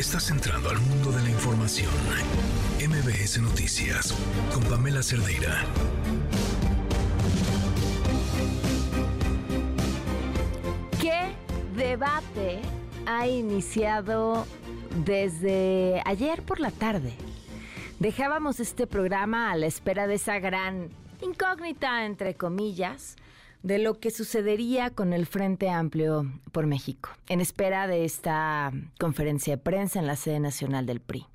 Estás entrando al mundo de la información. MBS Noticias con Pamela Cerdeira. ¿Qué debate ha iniciado desde ayer por la tarde? Dejábamos este programa a la espera de esa gran incógnita, entre comillas, de lo que sucedería con el Frente Amplio por México, en espera de esta conferencia de prensa en la sede nacional del PRI,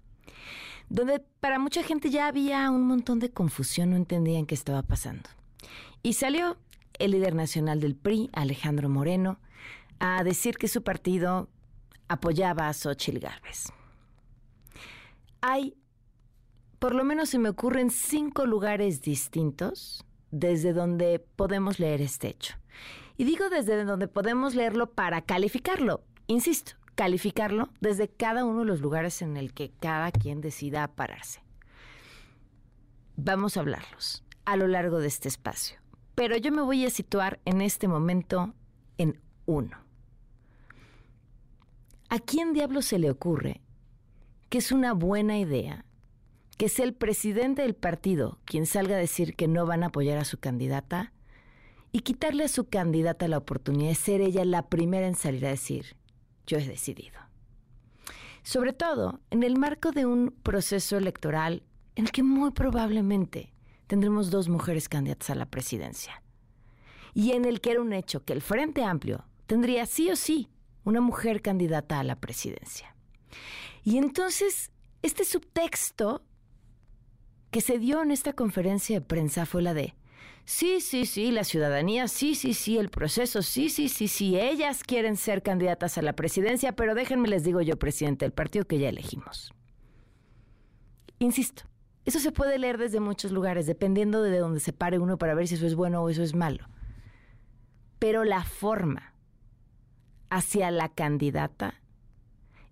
donde para mucha gente ya había un montón de confusión, no entendían qué estaba pasando. Y salió el líder nacional del PRI, Alejandro Moreno, a decir que su partido apoyaba a Xochitl Gálvez. Hay, por lo menos se me ocurren cinco lugares distintos desde donde podemos leer este hecho. Y digo desde donde podemos leerlo para calificarlo. Insisto, calificarlo desde cada uno de los lugares en el que cada quien decida pararse. Vamos a hablarlos a lo largo de este espacio. Pero yo me voy a situar en este momento en uno. ¿A quién diablo se le ocurre que es una buena idea que sea el presidente del partido quien salga a decir que no van a apoyar a su candidata y quitarle a su candidata la oportunidad de ser ella la primera en salir a decir, yo he decidido. Sobre todo en el marco de un proceso electoral en el que muy probablemente tendremos dos mujeres candidatas a la presidencia. Y en el que era un hecho que el Frente Amplio tendría sí o sí una mujer candidata a la presidencia. Y entonces, este subtexto que se dio en esta conferencia de prensa fue la de, sí, sí, sí, la ciudadanía, sí, sí, sí, el proceso, sí, sí, sí, sí, ellas quieren ser candidatas a la presidencia, pero déjenme les digo yo, presidente del partido que ya elegimos. Insisto, eso se puede leer desde muchos lugares, dependiendo de dónde se pare uno para ver si eso es bueno o eso es malo. Pero la forma hacia la candidata,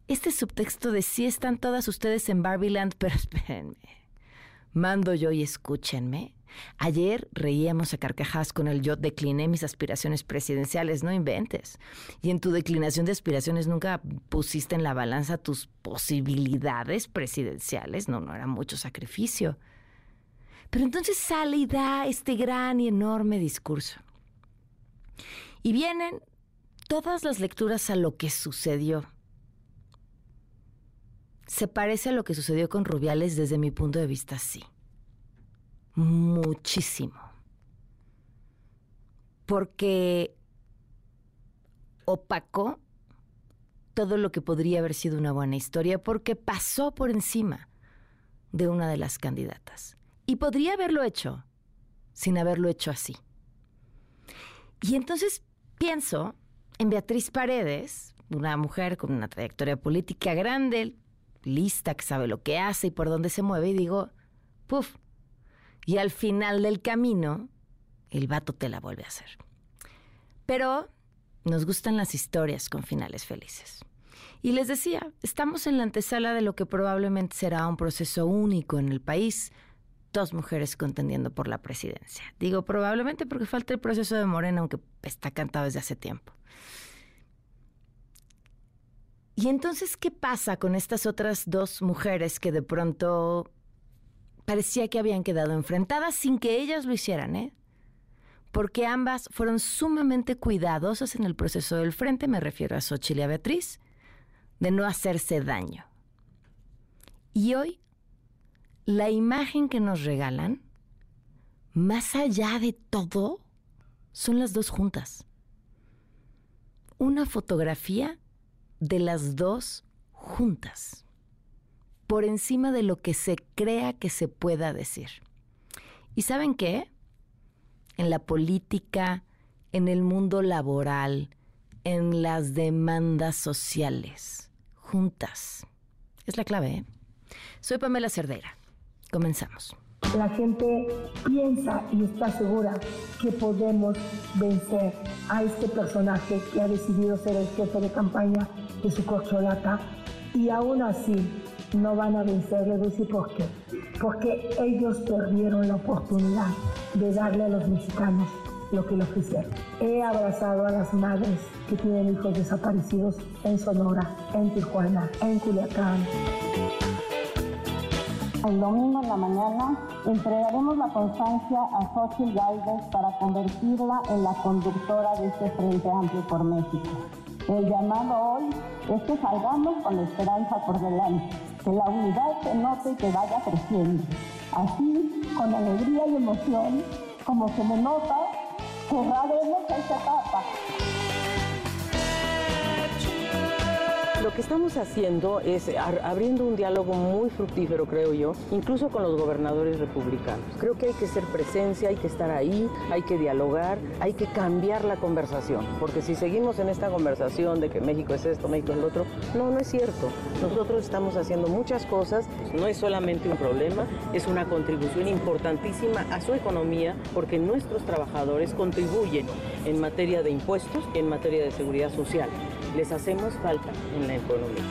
este subtexto de sí están todas ustedes en Barbieland, pero espérenme mando yo y escúchenme. Ayer reíamos a carcajadas con el yo decliné mis aspiraciones presidenciales, no inventes. Y en tu declinación de aspiraciones nunca pusiste en la balanza tus posibilidades presidenciales, no, no era mucho sacrificio. Pero entonces sale y da este gran y enorme discurso. Y vienen todas las lecturas a lo que sucedió ¿Se parece a lo que sucedió con Rubiales desde mi punto de vista? Sí. Muchísimo. Porque opacó todo lo que podría haber sido una buena historia porque pasó por encima de una de las candidatas. Y podría haberlo hecho sin haberlo hecho así. Y entonces pienso en Beatriz Paredes, una mujer con una trayectoria política grande, lista, que sabe lo que hace y por dónde se mueve, y digo, puf. Y al final del camino, el vato te la vuelve a hacer. Pero nos gustan las historias con finales felices. Y les decía, estamos en la antesala de lo que probablemente será un proceso único en el país, dos mujeres contendiendo por la presidencia. Digo probablemente porque falta el proceso de Morena, aunque está cantado desde hace tiempo. Y entonces, ¿qué pasa con estas otras dos mujeres que de pronto parecía que habían quedado enfrentadas sin que ellas lo hicieran, eh? Porque ambas fueron sumamente cuidadosas en el proceso del frente, me refiero a Xochitl y a Beatriz, de no hacerse daño. Y hoy, la imagen que nos regalan, más allá de todo, son las dos juntas. Una fotografía de las dos juntas, por encima de lo que se crea que se pueda decir. ¿Y saben qué? En la política, en el mundo laboral, en las demandas sociales, juntas. Es la clave, ¿eh? Soy Pamela Cerdera. Comenzamos la gente piensa y está segura que podemos vencer a este personaje que ha decidido ser el jefe de campaña de su corcholata y aún así no van a vencer. Les decir por qué. Porque ellos perdieron la oportunidad de darle a los mexicanos lo que le ofrecieron. He abrazado a las madres que tienen hijos desaparecidos en Sonora, en Tijuana, en Culiacán. El domingo en la mañana entregaremos la constancia a Xochitl Galvez para convertirla en la conductora de este Frente Amplio por México. El llamado hoy es que salgamos con la esperanza por delante, que la unidad se note y que vaya creciendo. Así, con alegría y emoción, como se me nota, cerraremos esta etapa. Lo que estamos haciendo es abriendo un diálogo muy fructífero, creo yo, incluso con los gobernadores republicanos. Creo que hay que ser presencia, hay que estar ahí, hay que dialogar, hay que cambiar la conversación, porque si seguimos en esta conversación de que México es esto, México es lo otro, no, no es cierto. Nosotros estamos haciendo muchas cosas, no es solamente un problema, es una contribución importantísima a su economía, porque nuestros trabajadores contribuyen en materia de impuestos y en materia de seguridad social les hacemos falta en la economía.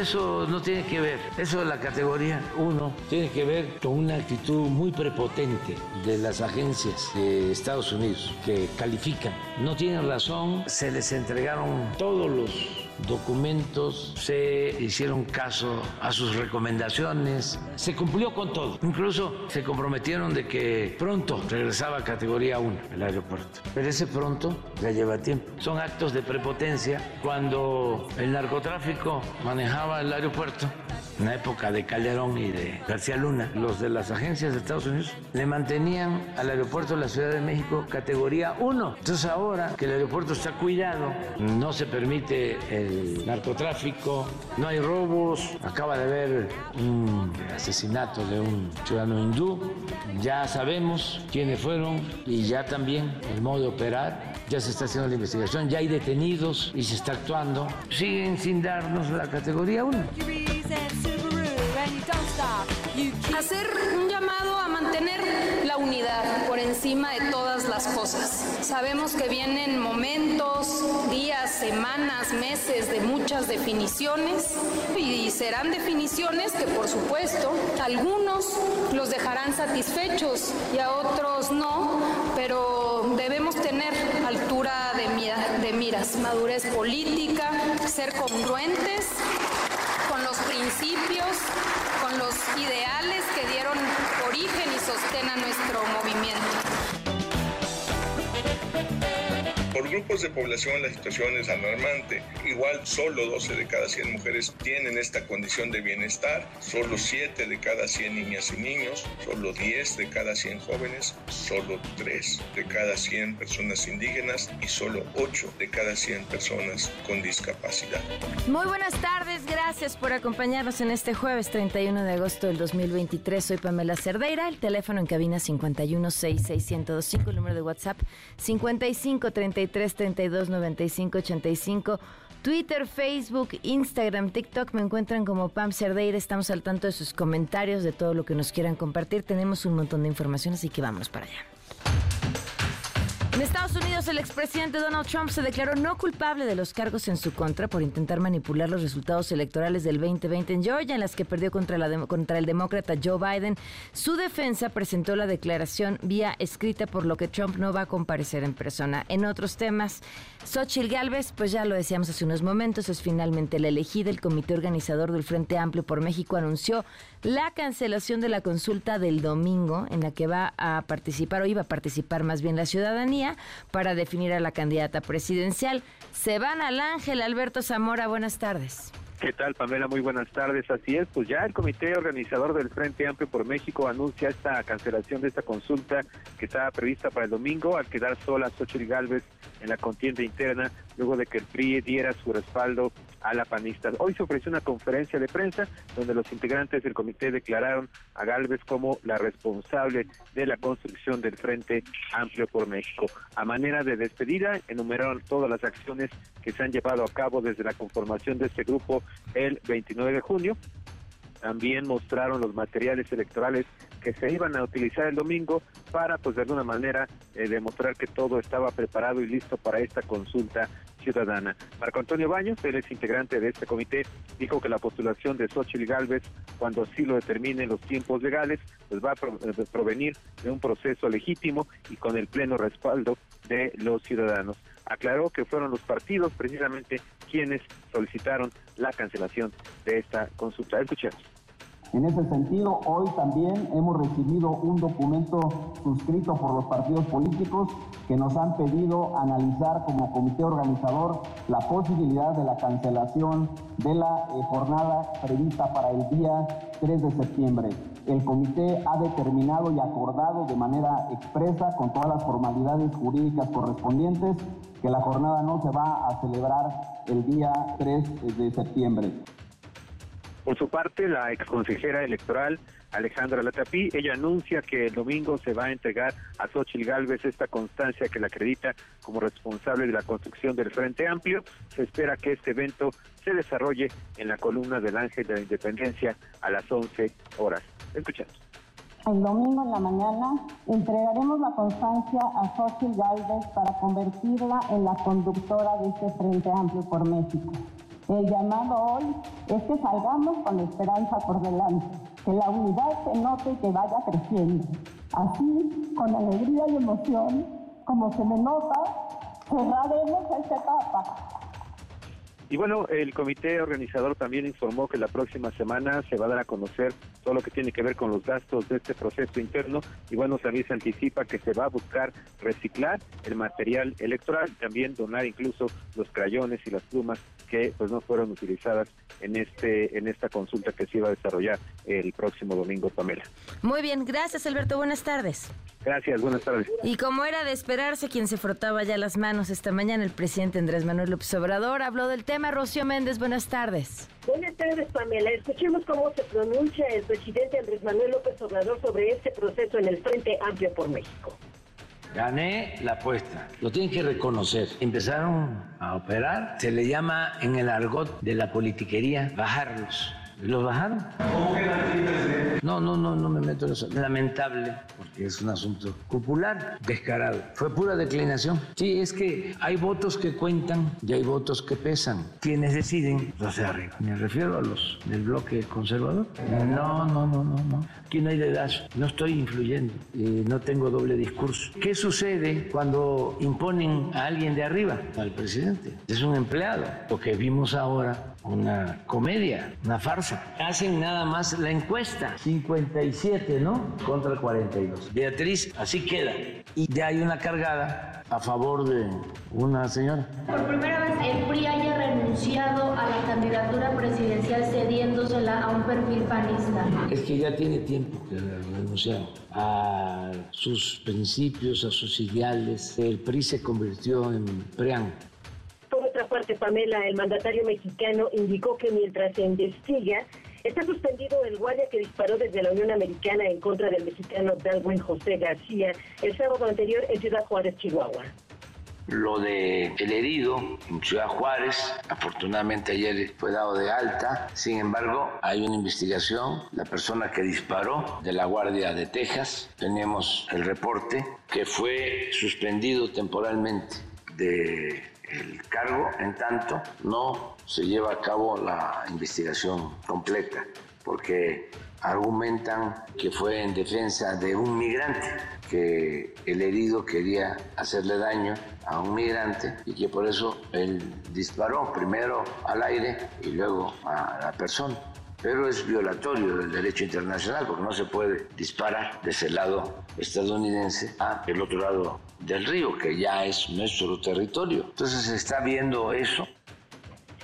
Eso no tiene que ver, eso de la categoría 1 tiene que ver con una actitud muy prepotente de las agencias de Estados Unidos que califican. No tienen razón, se les entregaron todos los documentos, se hicieron caso a sus recomendaciones, se cumplió con todo. Incluso se comprometieron de que pronto regresaba a categoría 1 el aeropuerto. Pero ese pronto ya lleva tiempo. Son actos de prepotencia cuando el narcotráfico manejaba el aeropuerto en la época de Calderón y de García Luna, los de las agencias de Estados Unidos le mantenían al aeropuerto de la Ciudad de México categoría 1. Entonces ahora que el aeropuerto está cuidado, no se permite el narcotráfico, no hay robos, acaba de haber un asesinato de un ciudadano hindú, ya sabemos quiénes fueron y ya también el modo de operar, ya se está haciendo la investigación, ya hay detenidos y se está actuando, siguen sin darnos la categoría 1. Hacer un llamado a mantener la unidad por encima de todas las cosas. Sabemos que vienen momentos, días, semanas, meses de muchas definiciones y serán definiciones que por supuesto algunos los dejarán satisfechos y a otros no, pero debemos tener madurez política, ser congruentes con los principios, con los ideales que dieron origen y sostén a nuestro movimiento. Por grupos de población la situación es alarmante. Igual solo 12 de cada 100 mujeres tienen esta condición de bienestar, solo 7 de cada 100 niñas y niños, solo 10 de cada 100 jóvenes, solo 3 de cada 100 personas indígenas y solo 8 de cada 100 personas con discapacidad. Muy buenas tardes, gracias por acompañarnos en este jueves 31 de agosto del 2023. Soy Pamela Cerdeira, el teléfono en cabina 5166125, el número de WhatsApp 5530 33 32 95 85. Twitter, Facebook, Instagram, TikTok me encuentran como Pam Cerdeira. Estamos al tanto de sus comentarios, de todo lo que nos quieran compartir. Tenemos un montón de información, así que vamos para allá. En Estados Unidos, el expresidente Donald Trump se declaró no culpable de los cargos en su contra por intentar manipular los resultados electorales del 2020 en Georgia, en las que perdió contra, la contra el demócrata Joe Biden. Su defensa presentó la declaración vía escrita, por lo que Trump no va a comparecer en persona. En otros temas, Xochitl Gálvez, pues ya lo decíamos hace unos momentos, es finalmente la elegida. El comité organizador del Frente Amplio por México anunció la cancelación de la consulta del domingo, en la que va a participar, o iba a participar más bien la ciudadanía para definir a la candidata presidencial. Se van al Ángel Alberto Zamora. Buenas tardes. ¿Qué tal, Pamela? Muy buenas tardes. Así es, pues ya el comité organizador del Frente Amplio por México anuncia esta cancelación de esta consulta que estaba prevista para el domingo al quedar sola Xochitl Gálvez en la contienda interna luego de que el PRI diera su respaldo a la panista. Hoy se ofreció una conferencia de prensa donde los integrantes del comité declararon a Galvez como la responsable de la construcción del Frente Amplio por México. A manera de despedida, enumeraron todas las acciones que se han llevado a cabo desde la conformación de este grupo el 29 de junio. También mostraron los materiales electorales que se iban a utilizar el domingo para, pues de alguna manera, eh, demostrar que todo estaba preparado y listo para esta consulta Ciudadana. Marco Antonio Baños, él es integrante de este comité, dijo que la postulación de Xochitl Galvez, cuando así lo determinen los tiempos legales, pues va a eh, provenir de un proceso legítimo y con el pleno respaldo de los ciudadanos. Aclaró que fueron los partidos precisamente quienes solicitaron la cancelación de esta consulta. Escuchemos. En ese sentido, hoy también hemos recibido un documento suscrito por los partidos políticos que nos han pedido analizar como comité organizador la posibilidad de la cancelación de la eh, jornada prevista para el día 3 de septiembre. El comité ha determinado y acordado de manera expresa con todas las formalidades jurídicas correspondientes que la jornada no se va a celebrar el día 3 de septiembre. Por su parte, la exconsejera electoral Alejandra Latapí, ella anuncia que el domingo se va a entregar a Xochitl Gálvez esta constancia que la acredita como responsable de la construcción del Frente Amplio. Se espera que este evento se desarrolle en la columna del Ángel de la Independencia a las 11 horas. Escuchemos. El domingo en la mañana entregaremos la constancia a Xochitl Gálvez para convertirla en la conductora de este Frente Amplio por México. El llamado hoy es que salgamos con esperanza por delante, que la unidad se note y que vaya creciendo. Así, con alegría y emoción, como se me nota, cerraremos esta etapa y bueno, el comité organizador también informó que la próxima semana se va a dar a conocer todo lo que tiene que ver con los gastos de este proceso interno y bueno, también se anticipa que se va a buscar reciclar el material electoral, también donar incluso los crayones y las plumas que pues no fueron utilizadas en este en esta consulta que se iba a desarrollar el próximo domingo, Pamela. Muy bien, gracias Alberto, buenas tardes. Gracias, buenas tardes. Y como era de esperarse, quien se frotaba ya las manos esta mañana, el presidente Andrés Manuel López Obrador, habló del tema. Rocío Méndez, buenas tardes. Buenas tardes, Pamela. Escuchemos cómo se pronuncia el presidente Andrés Manuel López Obrador sobre este proceso en el Frente Amplio por México. Gané la apuesta. Lo tienen que reconocer. Empezaron a operar. Se le llama en el argot de la politiquería bajarlos. ¿Los bajaron? ¿Cómo queda presidente? No, no, no, no me meto en eso. Lamentable, porque es un asunto popular, descarado. Fue pura declinación. Sí, es que hay votos que cuentan y hay votos que pesan. Quienes deciden, los de arriba. Me refiero a los del bloque conservador. No, no, no, no, no. Aquí no hay dedazo. No estoy influyendo. Eh, no tengo doble discurso. ¿Qué sucede cuando imponen a alguien de arriba? Al presidente. Es un empleado. Lo que vimos ahora una comedia, una farsa. Hacen nada más la encuesta, 57, ¿no? Contra 42. Beatriz, así queda. Y ya hay una cargada a favor de una señora. Por primera vez el PRI haya renunciado a la candidatura presidencial cediéndosela a un perfil panista. Es que ya tiene tiempo que renunciaron a sus principios, a sus ideales. El PRI se convirtió en PREAN parte, Pamela, el mandatario mexicano indicó que mientras se investiga, está suspendido el guardia que disparó desde la Unión Americana en contra del mexicano Darwin José García el sábado anterior en Ciudad Juárez, Chihuahua. Lo de el herido en Ciudad Juárez, afortunadamente ayer fue dado de alta. Sin embargo, hay una investigación. La persona que disparó de la Guardia de Texas, teníamos el reporte que fue suspendido temporalmente de el cargo, en tanto no se lleva a cabo la investigación completa, porque argumentan que fue en defensa de un migrante, que el herido quería hacerle daño a un migrante y que por eso él disparó primero al aire y luego a la persona. Pero es violatorio del derecho internacional porque no se puede disparar de ese lado estadounidense a el otro lado del río, que ya es nuestro territorio. Entonces se está viendo eso.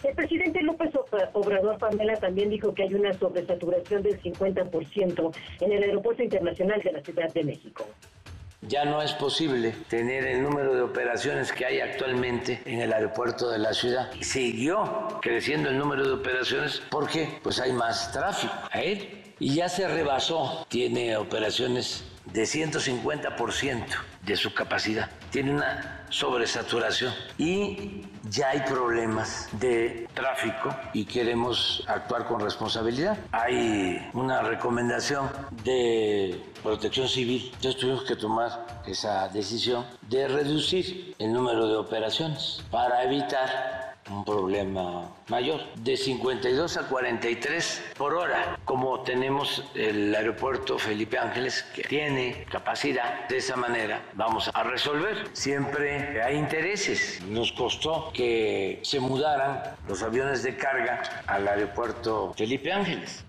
El presidente López Obrador Pamela también dijo que hay una sobresaturación del 50% en el Aeropuerto Internacional de la Ciudad de México ya no es posible tener el número de operaciones que hay actualmente en el aeropuerto de la ciudad. Siguió creciendo el número de operaciones porque pues hay más tráfico a él y ya se rebasó, tiene operaciones de 150% de su capacidad. Tiene una sobresaturación y ya hay problemas de tráfico y queremos actuar con responsabilidad. Hay una recomendación de protección civil. Entonces tuvimos que tomar esa decisión de reducir el número de operaciones para evitar un problema mayor, de 52 a 43 por hora, como tenemos el aeropuerto Felipe Ángeles, que tiene capacidad, de esa manera vamos a resolver. Siempre hay intereses. Nos costó que se mudaran los aviones de carga al aeropuerto Felipe Ángeles.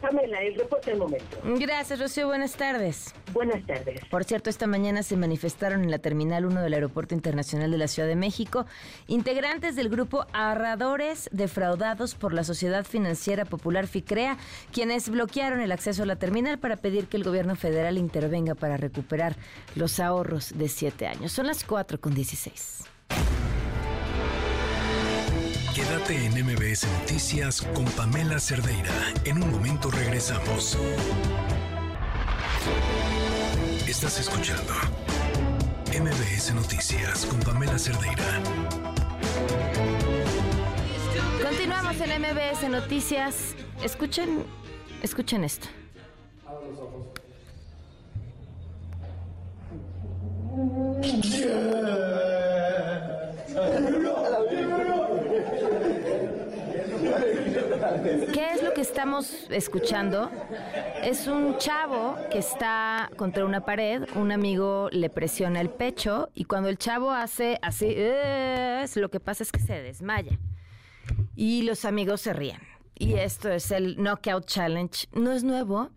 Pamela, el reporte del momento. Gracias, Rocío. Buenas tardes. Buenas tardes. Por cierto, esta mañana se manifestaron en la Terminal 1 del Aeropuerto Internacional de la Ciudad de México integrantes del grupo Ahorradores Defraudados por la Sociedad Financiera Popular FICREA, quienes bloquearon el acceso a la terminal para pedir que el gobierno federal intervenga para recuperar los ahorros de siete años. Son las 4 con 16. Quédate en MBS Noticias con Pamela Cerdeira. En un momento regresamos. Estás escuchando MBS Noticias con Pamela Cerdeira. Continuamos en MBS Noticias. Escuchen, escuchen esto. ¿Qué es lo estamos escuchando? Es un chavo que está contra una pared, un amigo le presiona el pecho y cuando el chavo hace así, es, lo que pasa es que se desmaya y los amigos se ríen. Y esto es el Knockout Challenge. No es nuevo,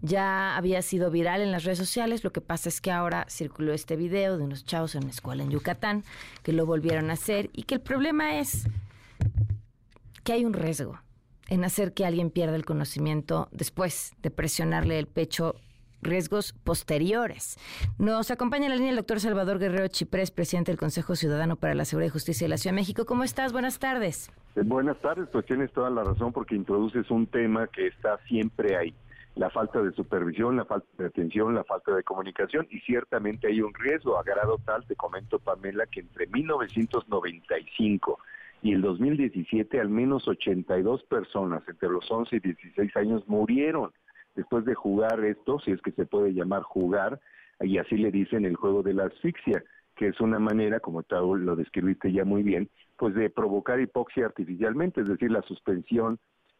ya había sido viral en las redes sociales. Lo que pasa es que ahora circuló este video de unos chavos en una escuela en Yucatán que lo volvieron a hacer y que el problema es que hay un riesgo en hacer que alguien pierda el conocimiento después de presionarle el pecho riesgos posteriores. Nos acompaña en la línea el doctor Salvador Guerrero Chiprés, presidente del Consejo Ciudadano para la Seguridad y Justicia de la Ciudad de México. ¿Cómo estás? Buenas tardes. Eh, buenas tardes, pues tienes toda la razón porque introduces un tema que está siempre ahí. La falta de supervisión, la falta de atención, la falta de comunicación y ciertamente hay un riesgo a grado tal, te comento Pamela, que entre 1995 y el 2017 al menos 82 personas entre los 11 y 16 años murieron después de jugar esto, si es que se puede llamar jugar, y así le dicen el juego de la asfixia, que es una manera, como tú lo describiste ya muy bien, pues de provocar hipoxia artificialmente, es decir, la suspensión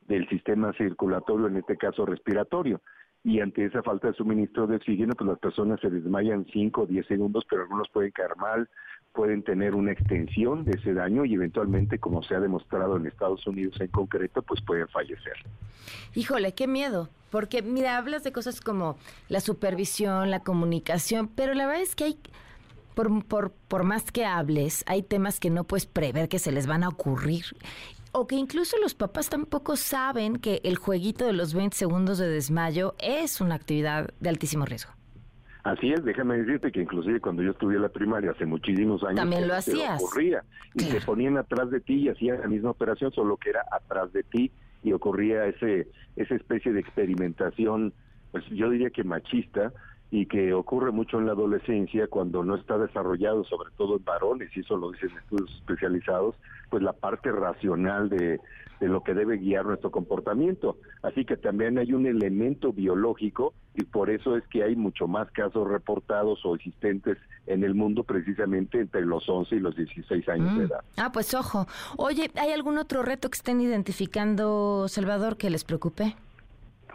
del sistema circulatorio, en este caso respiratorio. Y ante esa falta de suministro de oxígeno, pues las personas se desmayan 5 o 10 segundos, pero algunos pueden caer mal, pueden tener una extensión de ese daño y eventualmente, como se ha demostrado en Estados Unidos en concreto, pues pueden fallecer. Híjole, qué miedo, porque mira, hablas de cosas como la supervisión, la comunicación, pero la verdad es que hay, por, por, por más que hables, hay temas que no puedes prever que se les van a ocurrir. O que incluso los papás tampoco saben que el jueguito de los 20 segundos de desmayo es una actividad de altísimo riesgo. Así es, déjame decirte que inclusive cuando yo estudié la primaria hace muchísimos años también lo hacías. ocurría y se ponían atrás de ti y hacían la misma operación, solo que era atrás de ti y ocurría ese esa especie de experimentación, pues yo diría que machista y que ocurre mucho en la adolescencia cuando no está desarrollado, sobre todo en varones, y eso lo dicen estudios especializados, pues la parte racional de, de lo que debe guiar nuestro comportamiento. Así que también hay un elemento biológico y por eso es que hay mucho más casos reportados o existentes en el mundo precisamente entre los 11 y los 16 años de Mm. edad. Ah, pues ojo. Oye, ¿hay algún otro reto que estén identificando, Salvador, que les preocupe?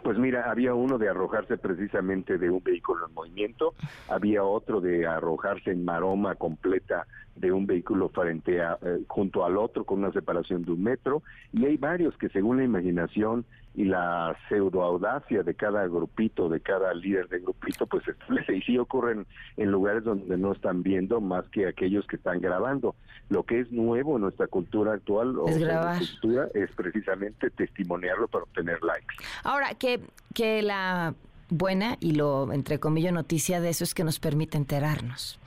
Pues mira, había uno de arrojarse precisamente de un vehículo en movimiento, había otro de arrojarse en maroma completa de un vehículo frente a, eh, junto al otro con una separación de un metro, y hay varios que según la imaginación y la pseudo audacia de cada grupito, de cada líder de grupito, pues y sí ocurren en lugares donde no están viendo más que aquellos que están grabando. Lo que es nuevo en nuestra cultura actual o Es grabar. nuestra cultura es precisamente testimoniarlo para obtener likes. Ahora, que, que la buena y lo entre comillas noticia de eso es que nos permite enterarnos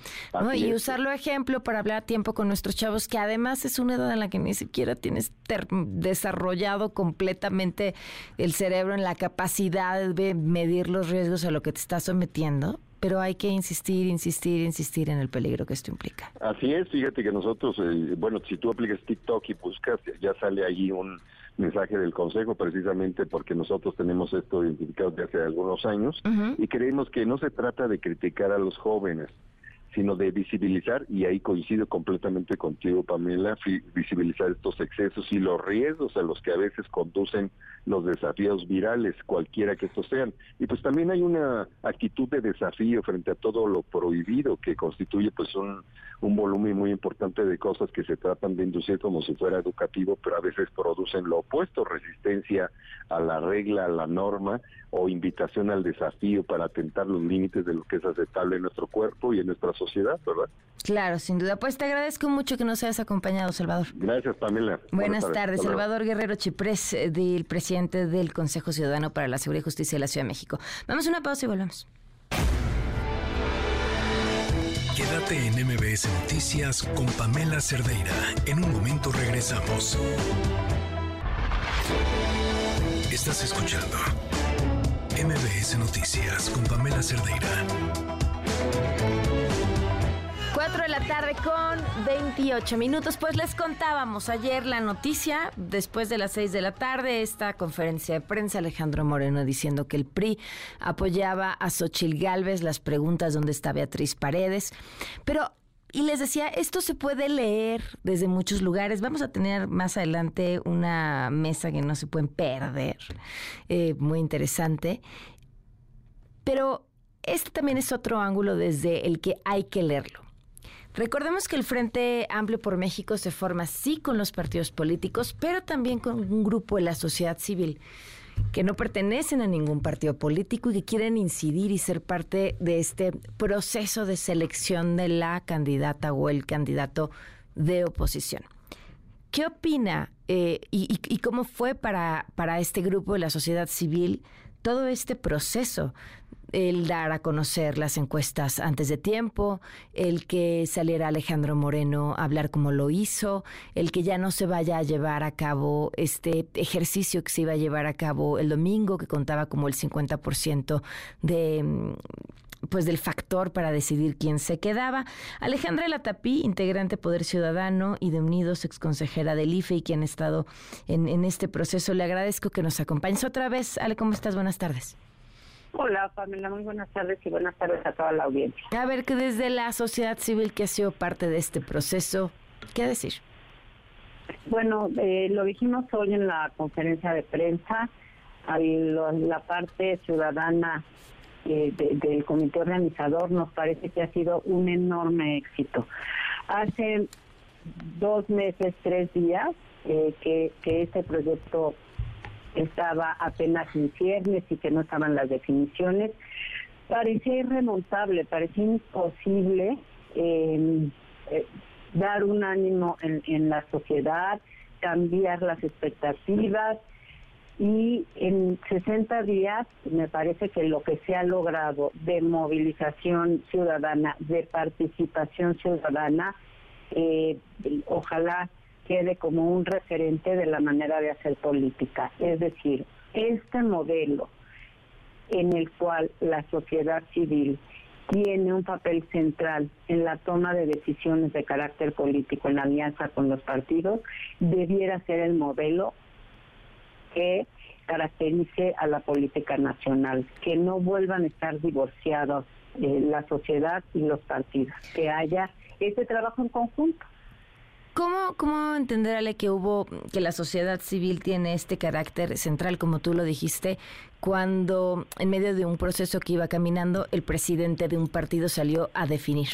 y usarlo ejemplo para hablar a tiempo con nuestros chavos que además es una edad en la que ni siquiera tienes desarrollado completamente el cerebro en la capacidad de medir los riesgos a lo que te estás sometiendo pero hay que insistir, insistir, insistir en el peligro que esto implica. Así es, fíjate que nosotros, eh, bueno, si tú aplicas TikTok y buscas, ya sale allí un mensaje del Consejo precisamente porque nosotros tenemos esto identificado desde hace algunos años y creemos que no se trata de criticar a los jóvenes, sino de visibilizar, y ahí coincido completamente contigo, Pamela, visibilizar estos excesos y los riesgos a los que a veces conducen los desafíos virales, cualquiera que estos sean. Y pues también hay una actitud de desafío frente a todo lo prohibido que constituye pues un, un volumen muy importante de cosas que se tratan de inducir como si fuera educativo, pero a veces producen lo opuesto, resistencia a la regla, a la norma o invitación al desafío para atentar los límites de lo que es aceptable en nuestro cuerpo y en nuestra sociedad, ¿verdad? Claro, sin duda. Pues te agradezco mucho que nos hayas acompañado, Salvador. Gracias, Pamela. Buenas, tardes. Salvador Guerrero Chiprés, eh, del presidente del Consejo Ciudadano para la Seguridad y Justicia de la Ciudad de México. Vamos a una pausa y volvemos. Quédate en MBS Noticias con Pamela Cerdeira. En un momento regresamos. Estás escuchando MBS Noticias con Pamela Cerdeira. 4 de la tarde con 28 minutos. Pues les contábamos ayer la noticia, después de las 6 de la tarde, esta conferencia de prensa, Alejandro Moreno diciendo que el PRI apoyaba a Xochil Gálvez, las preguntas donde está Beatriz Paredes. Pero y les decía, esto se puede leer desde muchos lugares. Vamos a tener más adelante una mesa que no se pueden perder, eh, muy interesante. Pero este también es otro ángulo desde el que hay que leerlo. Recordemos que el Frente Amplio por México se forma sí con los partidos políticos, pero también con un grupo de la sociedad civil que no pertenecen a ningún partido político y que quieren incidir y ser parte de este proceso de selección de la candidata o el candidato de oposición. ¿Qué opina eh, y, cómo fue para, para este grupo de la sociedad civil todo este proceso el dar a conocer las encuestas antes de tiempo, el que saliera Alejandro Moreno a hablar como lo hizo, el que ya no se vaya a llevar a cabo este ejercicio que se iba a llevar a cabo el domingo, que contaba como el 50% de mm, pues del factor para decidir quién se quedaba. Alejandra Latapí, integrante Poder Ciudadano y de Unidos, exconsejera del IFE y quien ha estado en, en este proceso, le agradezco que nos acompañes otra vez. Ale, ¿cómo estás? Buenas tardes. Hola, Pamela, muy buenas tardes y buenas tardes a toda la audiencia. A ver, que desde la sociedad civil que ha sido parte de este proceso, ¿qué decir? Bueno, eh, lo dijimos hoy en la conferencia de prensa, la parte ciudadana eh, del comité organizador nos parece que ha sido un enorme éxito. Hace dos meses, tres días, eh, que, que este proyecto estaba apenas en ciernes y que no estaban las definiciones. Parecía irremontable, parecía imposible em, eh, dar un ánimo en, la sociedad, cambiar las expectativas y en 60 días me parece que lo que se ha logrado de movilización ciudadana, de participación ciudadana, eh, ojalá quede como un referente de la manera de hacer política. Es decir, este modelo en el cual la sociedad civil tiene un papel central en la toma de decisiones de carácter político en la alianza con los partidos, debiera ser el modelo que caracterice a la política nacional, que no vuelvan a estar divorciados eh, la sociedad y los partidos, que haya ese trabajo en conjunto. ¿Cómo, ¿Cómo entenderle que hubo, que la sociedad civil tiene este carácter central, como tú lo dijiste, cuando en medio de un proceso que iba caminando, el presidente de un partido salió a definir?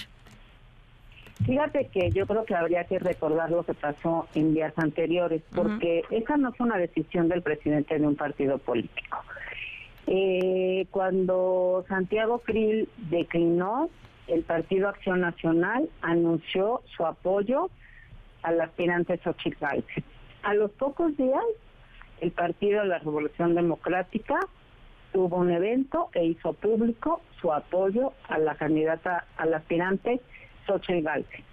Fíjate que yo creo que habría que recordar lo que pasó en días anteriores, porque esa no fue una decisión del presidente de un partido político. Eh, cuando Santiago Krill declinó, el Partido Acción Nacional anunció su apoyo al aspirante Xochitl A los pocos días, el Partido de la Revolución Democrática tuvo un evento e hizo público su apoyo a la candidata, al aspirante Xochitl Galvez.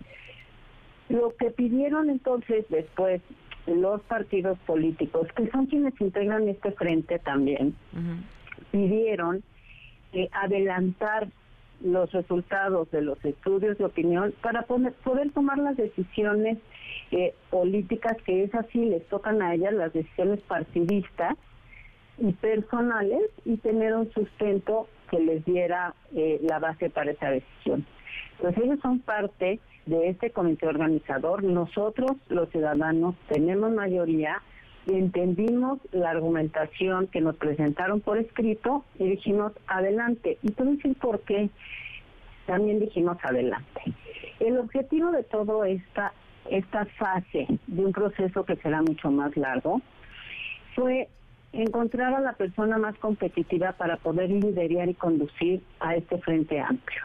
Lo que pidieron entonces después los partidos políticos, que son quienes integran este frente también, pidieron eh, adelantar los resultados de los estudios de opinión para poder, tomar las decisiones eh, políticas que es así les tocan a ellas, las decisiones partidistas y personales y tener un sustento que les diera eh, la base para esa decisión. Pues ellos son parte de este comité organizador. Nosotros, los ciudadanos, tenemos mayoría entendimos la argumentación que nos presentaron por escrito y dijimos adelante. Y decir por qué también dijimos adelante. El objetivo de todo esta esta fase de un proceso que será mucho más largo fue encontrar a la persona más competitiva para poder liderar y conducir a este frente amplio.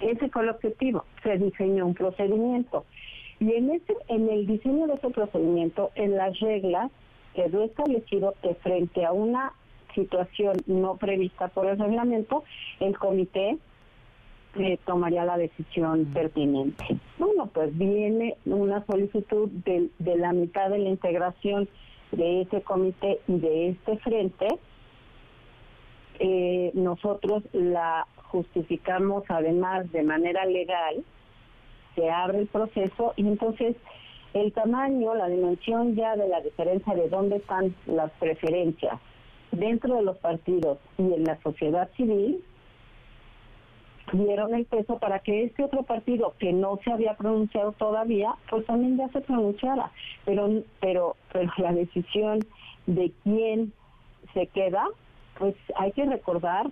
Ese fue el objetivo. Se diseñó un procedimiento. Y en, ese, en el diseño de ese procedimiento, en las reglas, quedó establecido que frente a una situación no prevista por el reglamento, el comité eh, tomaría la decisión pertinente. Bueno, pues viene una solicitud de, de la mitad de la integración de ese comité y de este frente, eh, nosotros la justificamos además de manera legal, se abre el proceso y entonces el tamaño, la dimensión ya de la diferencia de dónde están las preferencias dentro de los partidos y en la sociedad civil, dieron el peso para que este otro partido que no se había pronunciado todavía, pues también ya se pronunciara. Pero, pero, pero la decisión de quién se queda, pues hay que recordar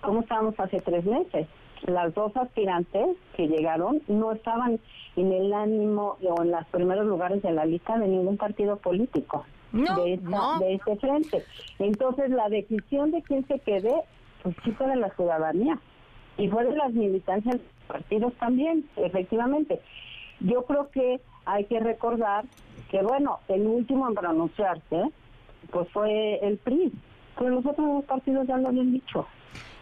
cómo estábamos hace tres meses. Las dos aspirantes que llegaron no estaban en el ánimo o en los primeros lugares de la lista de ningún partido político de, de este frente. Entonces la decisión de quién se quede, pues sí fue de la ciudadanía y fue de las militancias de los partidos también, efectivamente. Yo creo que hay que recordar que, bueno, el último en pronunciarse, pues fue el PRI, pero los otros dos partidos ya lo habían dicho.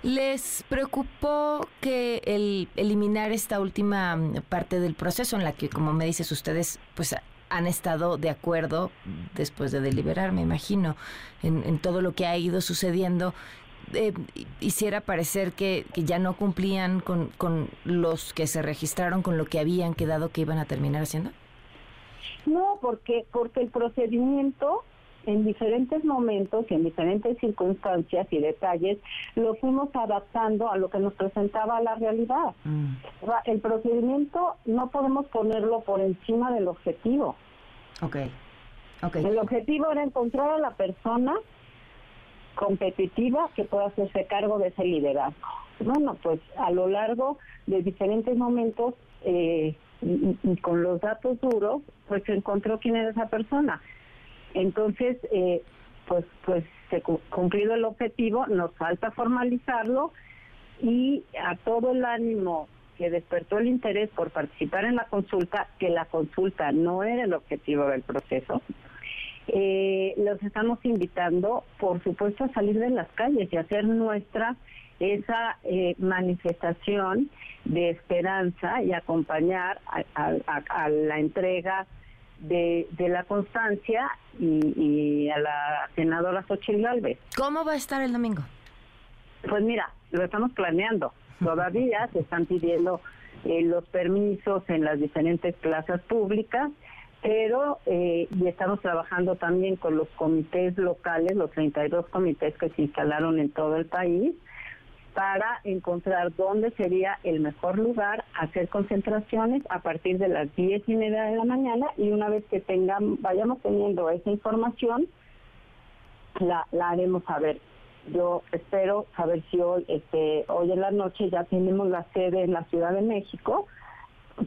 ¿Les preocupó que el eliminar esta última parte del proceso en la que, como me dices ustedes, pues han estado de acuerdo después de deliberar, me imagino, en, en todo lo que ha ido sucediendo eh, hiciera parecer que, ya no cumplían con, con los que se registraron, con lo que habían quedado que iban a terminar haciendo? No, porque, porque el procedimiento en diferentes momentos y en diferentes circunstancias y detalles lo fuimos adaptando a lo que nos presentaba la realidad. Mm. el procedimiento no podemos ponerlo por encima del objetivo. Okay. Okay. El objetivo era encontrar a la persona competitiva que pueda hacerse cargo de ese liderazgo. Bueno, pues a lo largo de diferentes momentos eh, y, con los datos duros, pues se encontró quién era esa persona. Entonces, eh, pues, pues se cumplido el objetivo, nos falta formalizarlo y a todo el ánimo que despertó el interés por participar en la consulta, que la consulta no era el objetivo del proceso, eh, los estamos invitando, por supuesto, a salir de las calles y hacer nuestra esa eh, manifestación de esperanza y acompañar a, la entrega de, la constancia y, a la senadora Xochitl Galvez. ¿Cómo va a estar el domingo? Pues mira, lo estamos planeando. Todavía se están pidiendo eh, los permisos en las diferentes plazas públicas pero eh, y estamos trabajando también con los comités locales, los 32 comités que se instalaron en todo el país, para encontrar dónde sería el mejor lugar, hacer concentraciones a partir de las 10 y media de la mañana y una vez que tengan, vayamos teniendo esa información, la, la haremos saber. Yo espero saber si hoy, este, hoy en la noche ya tenemos la sede en la Ciudad de México,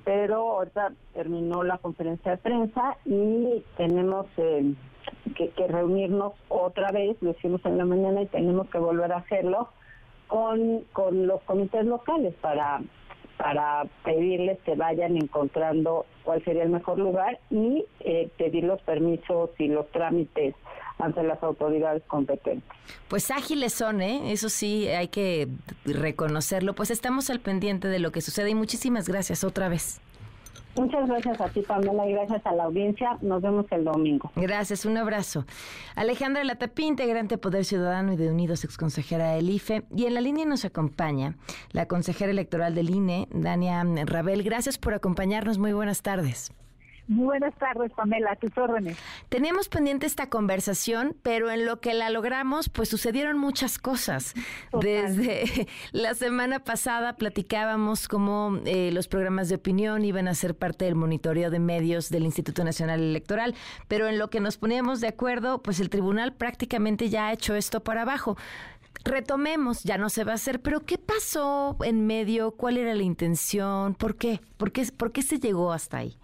pero ahorita terminó la conferencia de prensa y tenemos eh, que, reunirnos otra vez, lo hicimos en la mañana y tenemos que volver a hacerlo con, con los comités locales para, para pedirles que vayan encontrando cuál sería el mejor lugar y eh, pedir los permisos y los trámites ante las autoridades competentes. Pues ágiles son, ¿eh? Eso sí, hay que reconocerlo. Pues estamos al pendiente de lo que sucede y muchísimas gracias otra vez. Muchas gracias a ti, Pamela, y gracias a la audiencia. Nos vemos el domingo. Gracias, un abrazo. Alejandra Latapí, integrante de Poder Ciudadano y de Unidos, exconsejera del IFE. Y en la línea nos acompaña la consejera electoral del INE, Dania Rabel. Gracias por acompañarnos. Muy buenas tardes. Muy buenas tardes, Pamela, a tus órdenes. Teníamos pendiente esta conversación, pero en lo que la logramos, pues sucedieron muchas cosas. Desde la semana pasada platicábamos cómo eh, los programas de opinión iban a ser parte del monitoreo de medios del Instituto Nacional Electoral, pero en lo que nos poníamos de acuerdo, pues el tribunal prácticamente ya ha hecho esto para abajo retomemos, ya no se va a hacer, pero ¿qué pasó en medio? ¿Cuál era la intención? ¿Por qué? ¿Por qué, por qué se llegó hasta ahí?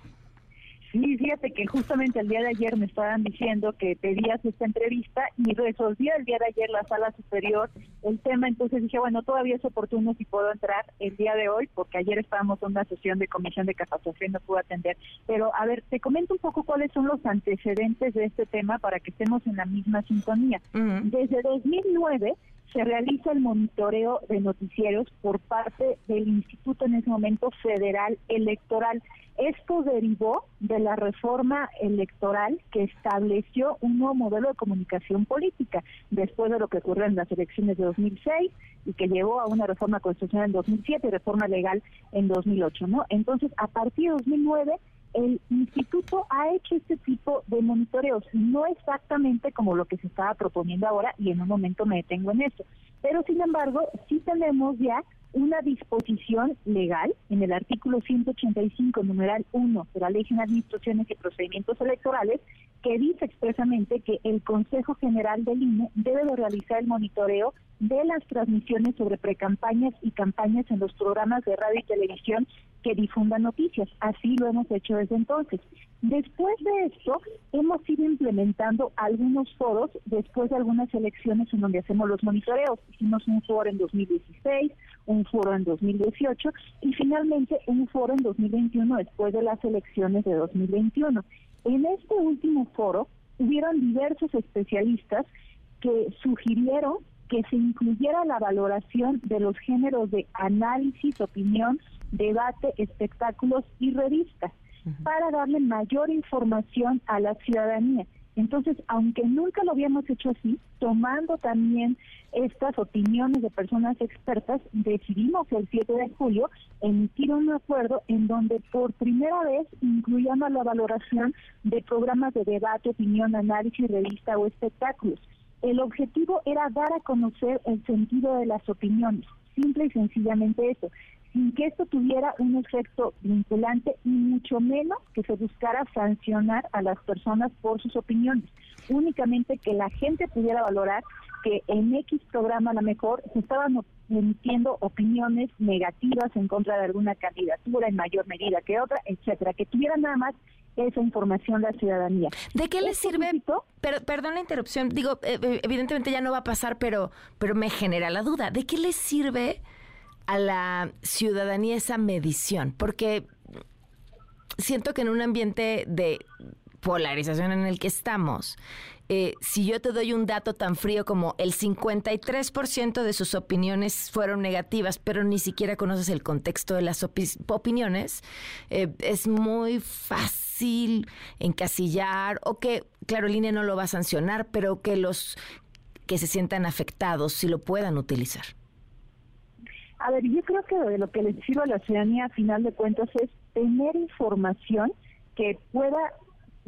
Sí, fíjate que justamente el día de ayer me estaban diciendo que pedías esta entrevista y resolvía el día de ayer la sala superior el tema, entonces dije, bueno, todavía es oportuno si puedo entrar el día de hoy, porque ayer estábamos en una sesión de comisión de capacitación y no pude atender. Pero a ver, te comento un poco cuáles son los antecedentes de este tema para que estemos en la misma sintonía. Desde 2009 se realiza el monitoreo de noticieros por parte del Instituto en ese momento Federal Electoral. Esto derivó de la reforma electoral que estableció un nuevo modelo de comunicación política después de lo que ocurrió en las elecciones de 2006 y que llevó a una reforma constitucional en 2007 y reforma legal en 2008, ¿no? Entonces, a partir de 2009 el instituto ha hecho este tipo de monitoreos, no exactamente como lo que se estaba proponiendo ahora, y en un momento me detengo en eso, pero sin embargo sí tenemos ya una disposición legal en el artículo 185, numeral 1 de la Ley de Administraciones y Procedimientos Electorales, que dice expresamente que el Consejo General del INE debe de realizar el monitoreo de las transmisiones sobre precampañas y campañas en los programas de radio y televisión que difundan noticias. Así lo hemos hecho desde entonces. Después de esto, hemos ido implementando algunos foros después de algunas elecciones en donde hacemos los monitoreos. Hicimos un foro en 2016, un foro en 2018 y finalmente un foro en 2021 después de las elecciones de 2021. En este último foro hubieron diversos especialistas que sugirieron que se incluyera la valoración de los géneros de análisis, opinión, debate, espectáculos y revistas para darle mayor información a la ciudadanía. Entonces, aunque nunca lo habíamos hecho así, tomando también estas opiniones de personas expertas, decidimos el 7 de julio emitir un acuerdo en donde por primera vez incluyamos la valoración de programas de debate, opinión, análisis, revista o espectáculos. El objetivo era dar a conocer el sentido de las opiniones, simple y sencillamente eso sin que esto tuviera un efecto vinculante y mucho menos que se buscara sancionar a las personas por sus opiniones. Únicamente que la gente pudiera valorar que en X programa a lo mejor se estaban emitiendo opiniones negativas en contra de alguna candidatura en mayor medida que otra, etcétera, que tuviera nada más esa información la ciudadanía. ¿De qué le sirve? Perdón la interrupción, digo, eh, eh, evidentemente ya no va a pasar, pero, pero me genera la duda. ¿De qué le sirve a la ciudadanía esa medición? Porque siento que en un ambiente de polarización en el que estamos, eh, si yo te doy un dato tan frío como el 53% de sus opiniones fueron negativas, pero ni siquiera conoces el contexto de las opiniones, eh, es muy fácil encasillar o que, claro, el INE no lo va a sancionar, pero que los que se sientan afectados si lo puedan utilizar. A ver, yo creo que lo que le sirve a la ciudadanía a final de cuentas es tener información que pueda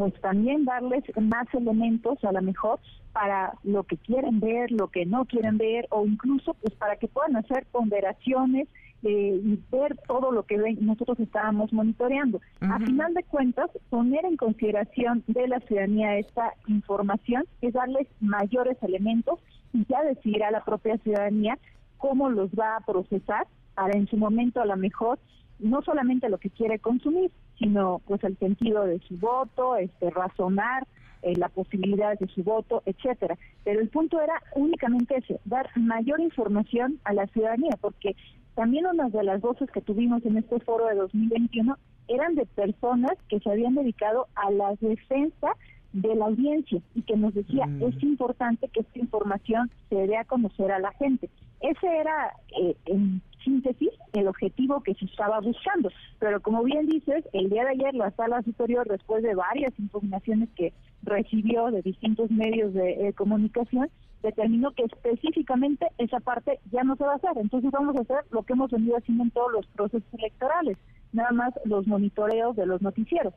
pues también darles más elementos a lo mejor para lo que quieren ver, lo que no quieren ver o incluso pues para que puedan hacer ponderaciones eh, y ver todo lo que nosotros estábamos monitoreando. A final de cuentas, poner en consideración de la ciudadanía esta información es darles mayores elementos y ya decidirá la propia ciudadanía cómo los va a procesar para en su momento a lo mejor no solamente lo que quiere consumir, sino pues el sentido de su voto, este razonar eh, la posibilidad de su voto, etcétera. Pero el punto era únicamente ese, dar mayor información a la ciudadanía, porque también una de las voces que tuvimos en este foro de 2021 eran de personas que se habían dedicado a la defensa de la audiencia y que nos decía mm. es importante que esta información se dé a conocer a la gente. Ese era, eh, en síntesis, el objetivo que se estaba buscando. Pero como bien dices, el día de ayer la sala superior, después de varias impugnaciones que recibió de distintos medios de eh, comunicación, determinó que específicamente esa parte ya no se va a hacer. Entonces vamos a hacer lo que hemos venido haciendo en todos los procesos electorales, nada más los monitoreos de los noticieros.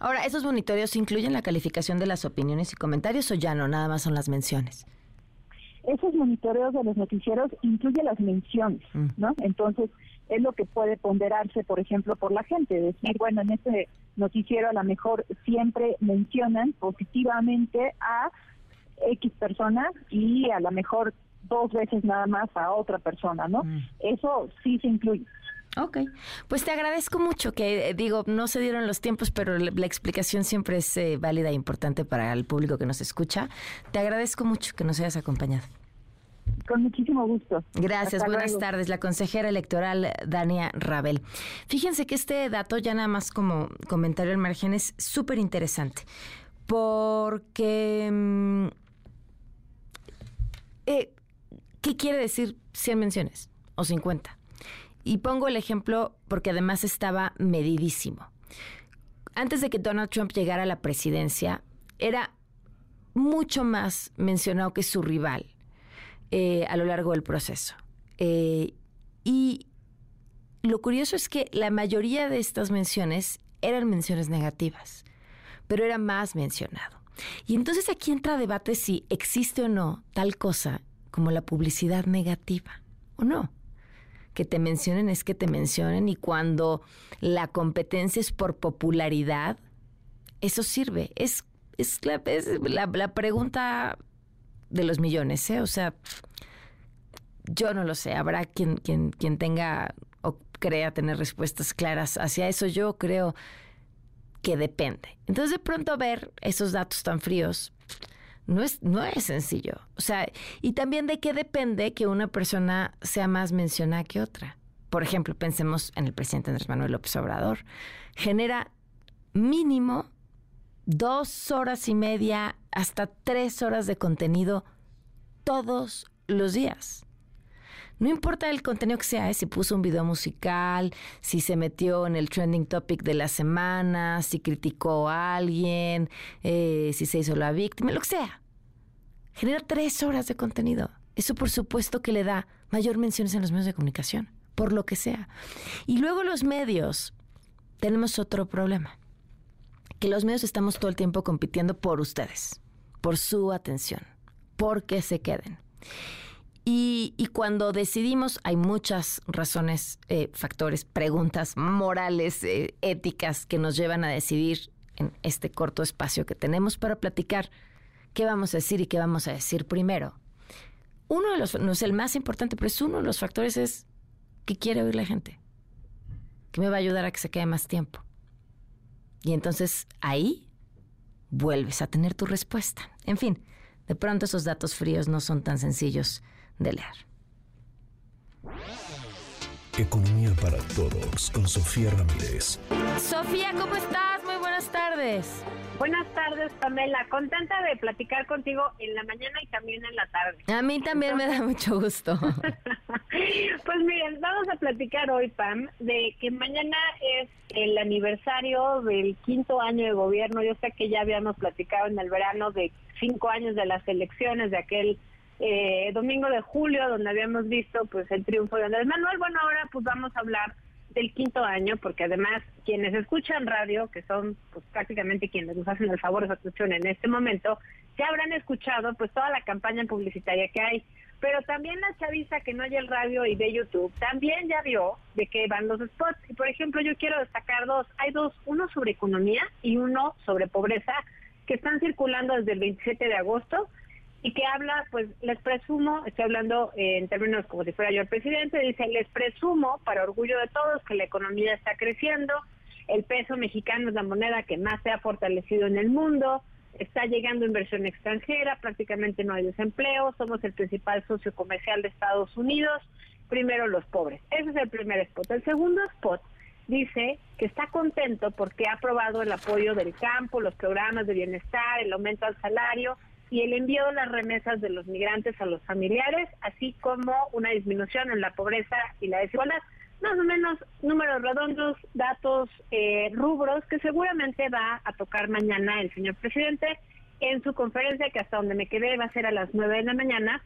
Ahora, ¿esos monitoreos incluyen la calificación de las opiniones y comentarios o ya no? Nada más son las menciones. Esos monitoreos de los noticieros incluyen las menciones, mm. ¿no? Entonces, es lo que puede ponderarse, por ejemplo, por la gente. Decir, bueno, en este noticiero a lo mejor siempre mencionan positivamente a X persona y a lo mejor dos veces nada más a otra persona, ¿no? Mm. Eso sí se incluye. Ok, pues te agradezco mucho que, digo, no se dieron los tiempos, pero la, explicación siempre es eh, válida e importante para el público que nos escucha. Te agradezco mucho que nos hayas acompañado. Con muchísimo gusto. Gracias, buenas tardes. La consejera electoral Dania Rabel. Fíjense que este dato, ya nada más como comentario al margen, es súper interesante, porque... Mm, eh, ¿Qué quiere decir 100 menciones o 50? Y pongo el ejemplo porque además estaba medidísimo. Antes de que Donald Trump llegara a la presidencia, era mucho más mencionado que su rival eh, a lo largo del proceso. Eh, y lo curioso es que la mayoría de estas menciones eran menciones negativas, pero era más mencionado. Y entonces aquí entra debate si existe o no tal cosa como la publicidad negativa o no que te mencionen es que te mencionen y cuando la competencia es por popularidad, eso sirve. Es, es, la, la, pregunta de los millones, ¿eh? O sea, yo no lo sé, habrá quien, quien, quien tenga o crea tener respuestas claras hacia eso. Yo creo que depende. Entonces de pronto ver esos datos tan fríos, no es, no es sencillo. O sea, y también de qué depende que una persona sea más mencionada que otra. Por ejemplo, pensemos en el presidente Andrés Manuel López Obrador. Genera mínimo dos horas y media hasta tres horas de contenido todos los días. No importa el contenido que sea, ¿eh? si puso un video musical, si se metió en el trending topic de la semana, si criticó a alguien, eh, si se hizo la víctima, lo que sea. Genera tres horas de contenido. Eso por supuesto que le da mayor menciones en los medios de comunicación, por lo que sea. Y luego los medios, tenemos otro problema, que los medios estamos todo el tiempo compitiendo por ustedes, por su atención, por que se queden. Y, cuando decidimos, hay muchas razones, eh, factores, preguntas morales, eh, éticas que nos llevan a decidir en este corto espacio que tenemos para platicar qué vamos a decir y qué vamos a decir primero. Uno de los, no es el más importante, pero es uno de los factores es que quiere oír la gente, que me va a ayudar a que se quede más tiempo. Y entonces ahí vuelves a tener tu respuesta. En fin, de pronto esos datos fríos no son tan sencillos de leer. Economía para todos con Sofía Ramírez. Sofía, ¿cómo estás? Muy buenas tardes. Buenas tardes, Pamela. Contenta de platicar contigo en la mañana y también en la tarde. A mí también me da mucho gusto. pues miren, vamos a platicar hoy, Pam, de que mañana es el aniversario del quinto año de gobierno. Yo sé que ya habíamos platicado en el verano de cinco años de las elecciones, de aquel eh, domingo de julio, donde habíamos visto pues el triunfo de Andrés Manuel. Bueno, ahora pues vamos a hablar del quinto año, porque además quienes escuchan radio, que son pues prácticamente quienes nos hacen el favor de atención en este momento, ya habrán escuchado pues toda la campaña publicitaria que hay. Pero también la chaviza que no oye el radio y ve YouTube, también ya vio de qué van los spots. Y por ejemplo, yo quiero destacar dos. Hay dos, uno sobre economía y uno sobre pobreza, que están circulando desde el 27 de agosto y que habla, pues les presumo, estoy hablando en términos como si fuera yo el presidente, dice, les presumo, para orgullo de todos, que la economía está creciendo, el peso mexicano es la moneda que más se ha fortalecido en el mundo, está llegando inversión extranjera, prácticamente no hay desempleo, somos el principal socio comercial de Estados Unidos, primero los pobres. Ese es el primer spot. El segundo spot dice que está contento porque ha aprobado el apoyo del campo, los programas de bienestar, el aumento al salario y el envío de las remesas de los migrantes a los familiares, así como una disminución en la pobreza y la desigualdad. Más o menos números redondos, datos, eh, rubros que seguramente va a tocar mañana el señor presidente en su conferencia, que hasta donde me quedé va a ser a las 9 de la mañana,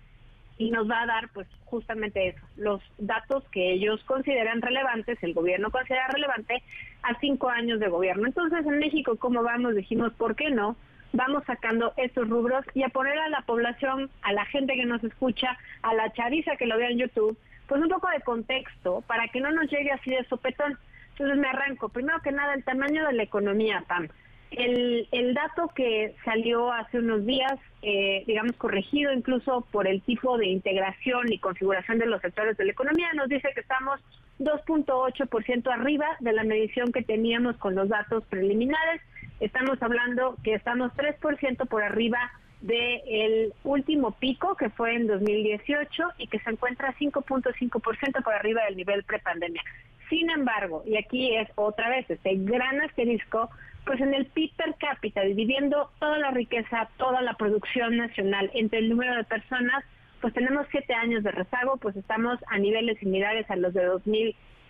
y nos va a dar pues justamente eso, los datos que ellos consideran relevantes, el gobierno considera relevante a cinco años de gobierno. Entonces en México, ¿cómo vamos? Dijimos, ¿por qué no? Vamos sacando estos rubros y a poner a la población, a la gente que nos escucha, a la chaviza que lo vea en YouTube, pues un poco de contexto para que no nos llegue así de sopetón. Entonces me arranco. Primero que nada, el tamaño de la economía, Pam. El, el dato que salió hace unos días, eh, digamos, corregido incluso por el tipo de integración y configuración de los sectores de la economía, nos dice que estamos 2.8% arriba de la medición que teníamos con los datos preliminares. Estamos hablando que estamos 3% por arriba del último pico que fue en 2018 y que se encuentra 5.5% por arriba del nivel prepandemia. Sin embargo, y aquí es otra vez este gran asterisco, pues en el PIB per cápita, dividiendo toda la riqueza, toda la producción nacional entre el número de personas, pues tenemos siete años de rezago, pues estamos a niveles similares a los de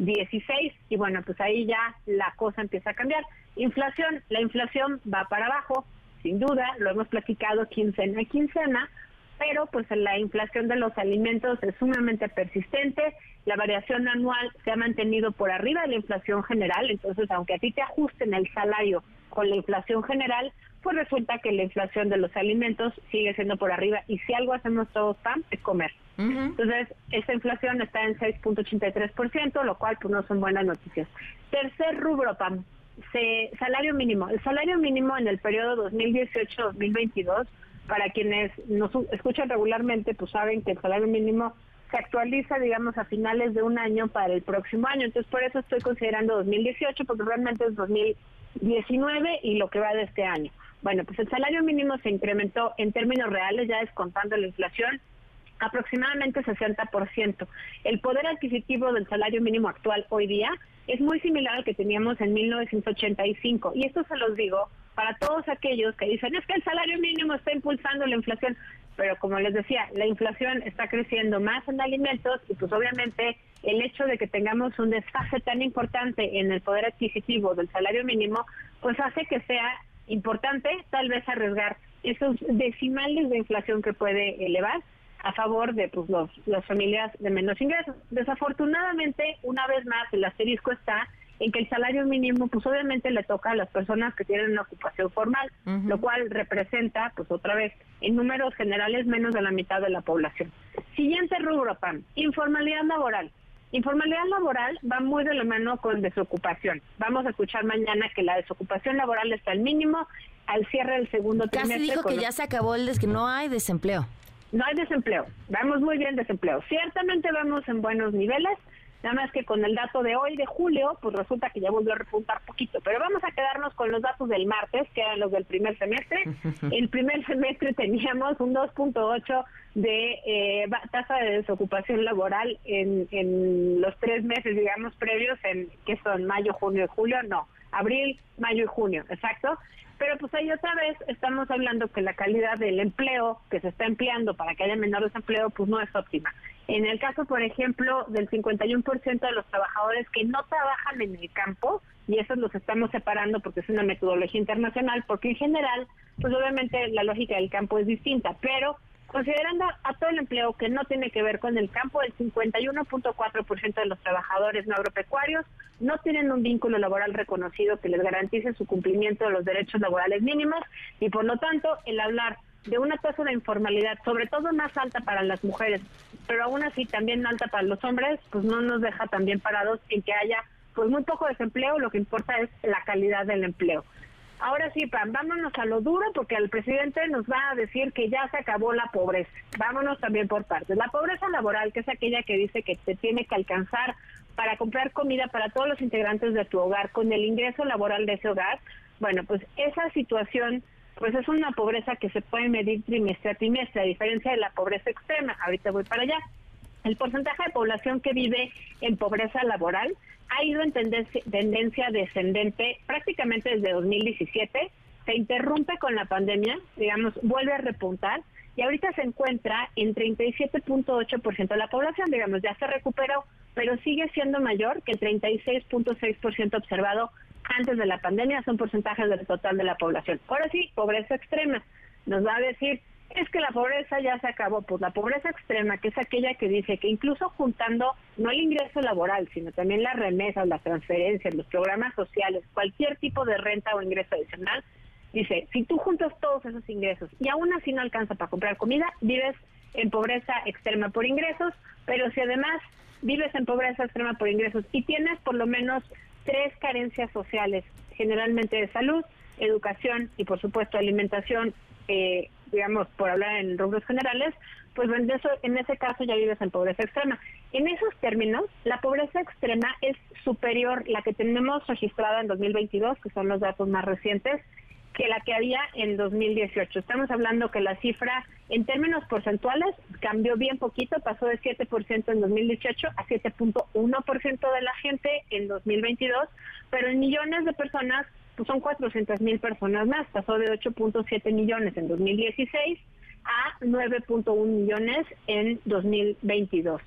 2016 y bueno, pues ahí ya la cosa empieza a cambiar. Inflación, la inflación va para abajo, sin duda, lo hemos platicado quincena a quincena, pero pues la inflación de los alimentos es sumamente persistente, la variación anual se ha mantenido por arriba de la inflación general, entonces aunque a ti te ajusten el salario con la inflación general, pues resulta que la inflación de los alimentos sigue siendo por arriba y si algo hacemos todos, Pam, es comer. Entonces, esta inflación está en 6.83%, lo cual pues no son buenas noticias. Tercer rubro, Pam, se, salario mínimo. El salario mínimo en el periodo 2018-2022 para quienes nos escuchan regularmente, pues saben que el salario mínimo se actualiza, digamos, a finales de un año para el próximo año. Entonces, por eso estoy considerando 2018, porque realmente es 2019 y lo que va de este año. Bueno, pues el salario mínimo se incrementó en términos reales, ya descontando la inflación, aproximadamente 60%. El poder adquisitivo del salario mínimo actual hoy día es muy similar al que teníamos en 1985. Y esto se los digo para todos aquellos que dicen es que el salario mínimo está impulsando la inflación, pero como les decía, la inflación está creciendo más en alimentos y pues obviamente el hecho de que tengamos un desfase tan importante en el poder adquisitivo del salario mínimo, pues hace que sea importante tal vez arriesgar esos decimales de inflación que puede elevar a favor de pues, los, las familias de menos ingresos. Desafortunadamente, una vez más, el asterisco está en que el salario mínimo pues obviamente le toca a las personas que tienen una ocupación formal, lo cual representa pues otra vez en números generales menos de la mitad de la población. Siguiente rubro, PAN, informalidad laboral. Informalidad laboral va muy de la mano con desocupación. Vamos a escuchar mañana que la desocupación laboral está al mínimo al cierre del segundo trimestre. Casi dijo que ya se acabó el des que no hay desempleo. No hay desempleo. Vamos muy bien desempleo. Ciertamente vamos en buenos niveles. Nada más que con el dato de hoy, de julio, pues resulta que ya volvió a repuntar poquito. Pero vamos a quedarnos con los datos del martes, que eran los del primer semestre. El primer semestre teníamos un 2.8 de eh, tasa de desocupación laboral en, en los tres meses, digamos, previos, en que son mayo, junio y julio. No, abril, mayo y junio, exacto. Pero pues ahí otra vez estamos hablando que la calidad del empleo que se está empleando para que haya menor desempleo pues no es óptima. En el caso, por ejemplo, del 51% de los trabajadores que no trabajan en el campo, y esos los estamos separando porque es una metodología internacional, porque en general, pues obviamente la lógica del campo es distinta, pero Considerando a todo el empleo que no tiene que ver con el campo, el 51.4% de los trabajadores no agropecuarios no tienen un vínculo laboral reconocido que les garantice su cumplimiento de los derechos laborales mínimos y por lo tanto el hablar de una tasa de informalidad, sobre todo más alta para las mujeres, pero aún así también alta para los hombres, pues no nos deja también parados en que haya pues muy poco desempleo, lo que importa es la calidad del empleo. Ahora sí, Pam, vámonos a lo duro porque el presidente nos va a decir que ya se acabó la pobreza. Vámonos también por partes. La pobreza laboral, que es aquella que dice que te tiene que alcanzar para comprar comida para todos los integrantes de tu hogar con el ingreso laboral de ese hogar, bueno, pues esa situación pues es una pobreza que se puede medir trimestre a trimestre, a diferencia de la pobreza extrema. Ahorita voy para allá. El porcentaje de población que vive en pobreza laboral ha ido en tendencia, descendente prácticamente desde 2017. Se interrumpe con la pandemia, digamos, vuelve a repuntar y ahorita se encuentra en 37.8% de la población, digamos, ya se recuperó, pero sigue siendo mayor que el 36.6% observado antes de la pandemia, son porcentajes del total de la población. Ahora sí, pobreza extrema. Nos va a decir, es que la pobreza ya se acabó. Pues la pobreza extrema, que es aquella que dice que incluso juntando no el ingreso laboral, sino también las remesas, las transferencias, los programas sociales, cualquier tipo de renta o ingreso adicional, dice, si tú juntas todos esos ingresos y aún así no alcanza para comprar comida, vives en pobreza extrema por ingresos, pero si además vives en pobreza extrema por ingresos y tienes por lo menos tres carencias sociales, generalmente de salud, educación y por supuesto alimentación, eh, digamos, por hablar en rubros generales, pues en, en ese caso ya vives en pobreza extrema. En esos términos, la pobreza extrema es superior, la que tenemos registrada en 2022, que son los datos más recientes, que la que había en 2018. Estamos hablando que la cifra en términos porcentuales cambió bien poquito, pasó de 7% en 2018 a 7.1% de la gente en 2022, pero en millones de personas pues son 400 mil personas más, pasó de 8.7 millones en 2016 a 9.1 millones en 2022.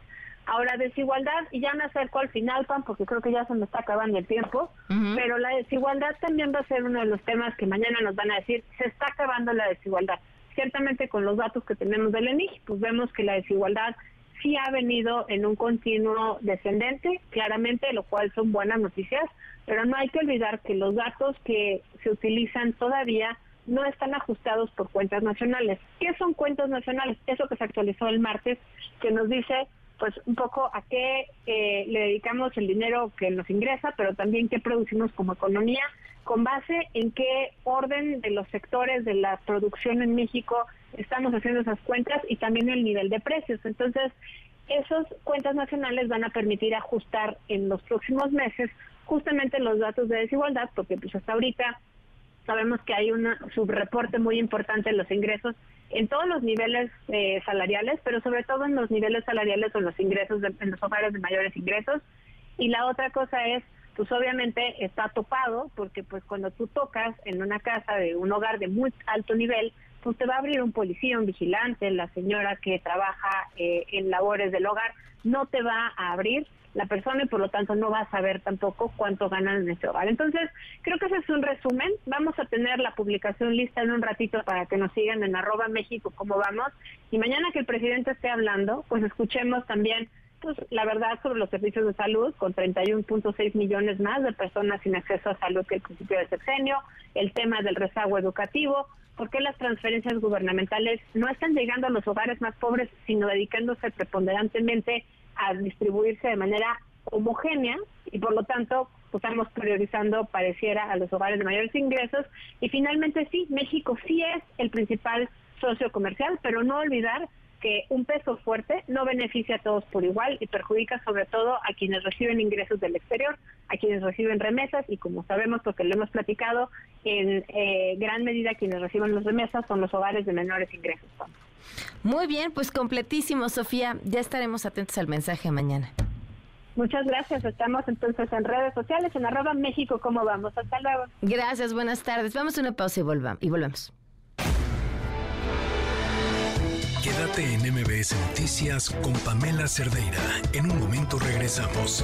Ahora, desigualdad, y ya me acerco al final, Pan, porque creo que ya se me está acabando el tiempo, pero la desigualdad también va a ser uno de los temas que mañana nos van a decir, se está acabando la desigualdad. Ciertamente con los datos que tenemos del ENIG, pues vemos que la desigualdad sí ha venido en un continuo descendente, claramente, lo cual son buenas noticias, pero no hay que olvidar que los datos que se utilizan todavía no están ajustados por cuentas nacionales. ¿Qué son cuentas nacionales? Eso que se actualizó el martes, que nos dice pues un poco a qué eh, le dedicamos el dinero que nos ingresa, pero también qué producimos como economía, con base en qué orden de los sectores de la producción en México estamos haciendo esas cuentas y también el nivel de precios. Entonces, esas cuentas nacionales van a permitir ajustar en los próximos meses justamente los datos de desigualdad, porque pues hasta ahorita sabemos que hay un subreporte muy importante en los ingresos en todos los niveles eh, salariales, pero sobre todo en los niveles salariales o en los ingresos de, en los hogares de mayores ingresos. Y la otra cosa es, pues obviamente está topado, porque pues cuando tú tocas en una casa de un hogar de muy alto nivel, pues te va a abrir un policía, un vigilante, la señora que trabaja eh, en labores del hogar, no te va a abrir la persona y por lo tanto no va a saber tampoco cuánto ganan en ese hogar. Entonces, creo que ese es un resumen. Vamos a tener la publicación lista en un ratito para que nos sigan en arroba México, cómo vamos. Y mañana que el presidente esté hablando, pues escuchemos también pues la verdad sobre los servicios de salud, con 31.6 millones más de personas sin acceso a salud que el principio del sexenio, el tema del rezago educativo, por qué las transferencias gubernamentales no están llegando a los hogares más pobres, sino dedicándose preponderantemente a distribuirse de manera homogénea y por lo tanto pues, estamos priorizando pareciera a los hogares de mayores ingresos. Y finalmente sí, México sí es el principal socio comercial, pero no olvidar que un peso fuerte no beneficia a todos por igual y perjudica sobre todo a quienes reciben ingresos del exterior, a quienes reciben remesas y como sabemos porque lo hemos platicado, en eh, gran medida quienes reciben las remesas son los hogares de menores ingresos. Muy bien, pues completísimo, Sofía. Ya estaremos atentos al mensaje mañana. Muchas gracias. Estamos entonces en redes sociales, en arroba México, ¿cómo vamos? Hasta luego. Gracias, buenas tardes. Vamos a una pausa y, volvamos, y volvemos. Quédate en MBS Noticias con Pamela Cerdeira. En un momento regresamos.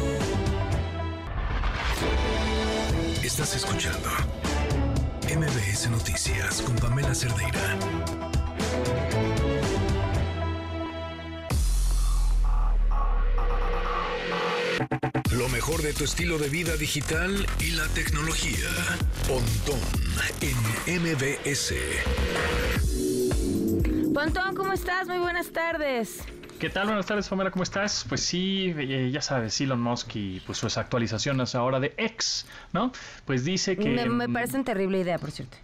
Estás escuchando MBS Noticias con Pamela Cerdeira. Lo mejor de tu estilo de vida digital y la tecnología. Pontón en MBS. Pontón, ¿cómo estás? Muy buenas tardes. ¿Qué tal? Buenas tardes, Pamela, ¿cómo estás? Pues sí, eh, ya sabes, Elon Musk y pues sus actualizaciones ahora de X, ¿no? Pues dice que... Me, me parece una terrible idea, por cierto.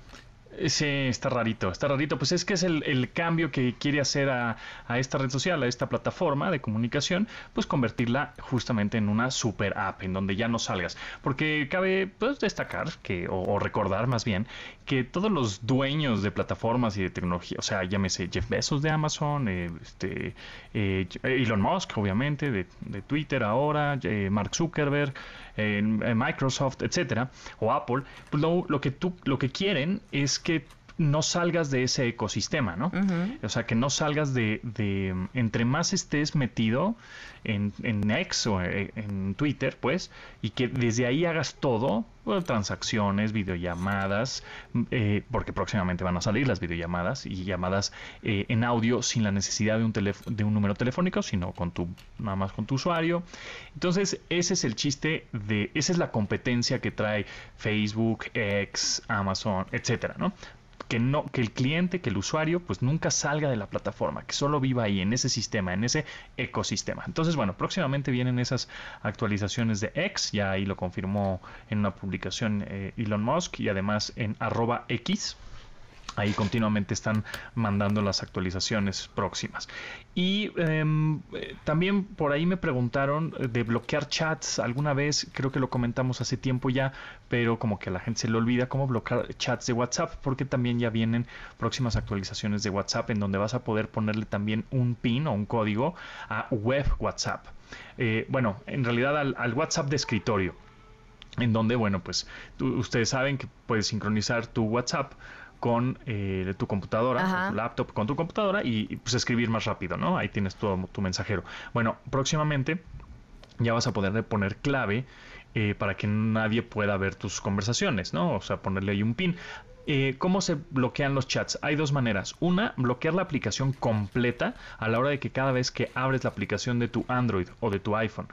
Sí, está rarito, está rarito. Pues es que es el, cambio que quiere hacer a, esta red social, a esta plataforma de comunicación, pues convertirla justamente en una super app, en donde ya no salgas. Porque cabe pues, destacar que, o, recordar más bien, que todos los dueños de plataformas y de tecnología, o sea, llámese Jeff Bezos de Amazon, eh, este, eh, Elon Musk, obviamente, de, Twitter ahora, eh, Mark Zuckerberg, Microsoft, etcétera, o Apple, pues lo, lo que tú, lo que quieren es que no salgas de ese ecosistema, ¿no? O sea, que no salgas de, de, entre más estés metido en, en X o eh, en Twitter, pues, y que desde ahí hagas todo, transacciones, videollamadas, eh, porque próximamente van a salir las videollamadas y llamadas eh, en audio sin la necesidad de un, de un número telefónico, sino con tu, nada más con tu usuario. Entonces, ese es el chiste de, esa es la competencia que trae Facebook, X, Amazon, etcétera, ¿no? Que no que el cliente, que el usuario pues nunca salga de la plataforma, que solo viva ahí en ese sistema, en ese ecosistema. Entonces, bueno, próximamente vienen esas actualizaciones de X, ya ahí lo confirmó en una publicación eh, Elon Musk y además en arroba X Ahí continuamente están mandando las actualizaciones próximas. Y em, también por ahí me preguntaron de bloquear chats. Alguna vez, creo que lo comentamos hace tiempo ya, pero como que a la gente se le olvida cómo bloquear chats de WhatsApp, porque también ya vienen próximas actualizaciones de WhatsApp en donde vas a poder ponerle también un pin o un código a web WhatsApp. Eh, bueno, en realidad al, WhatsApp de escritorio en donde, bueno, pues ustedes saben que puedes sincronizar tu WhatsApp con eh, tu computadora, tu laptop con tu computadora y, pues escribir más rápido, ¿no? Ahí tienes todo tu mensajero. Bueno, próximamente ya vas a poder poner clave eh, para que nadie pueda ver tus conversaciones, ¿no? O sea, ponerle ahí un pin. Eh, ¿Cómo se bloquean los chats? Hay dos maneras. Una, bloquear la aplicación completa a la hora de que cada vez que abres la aplicación de tu Android o de tu iPhone,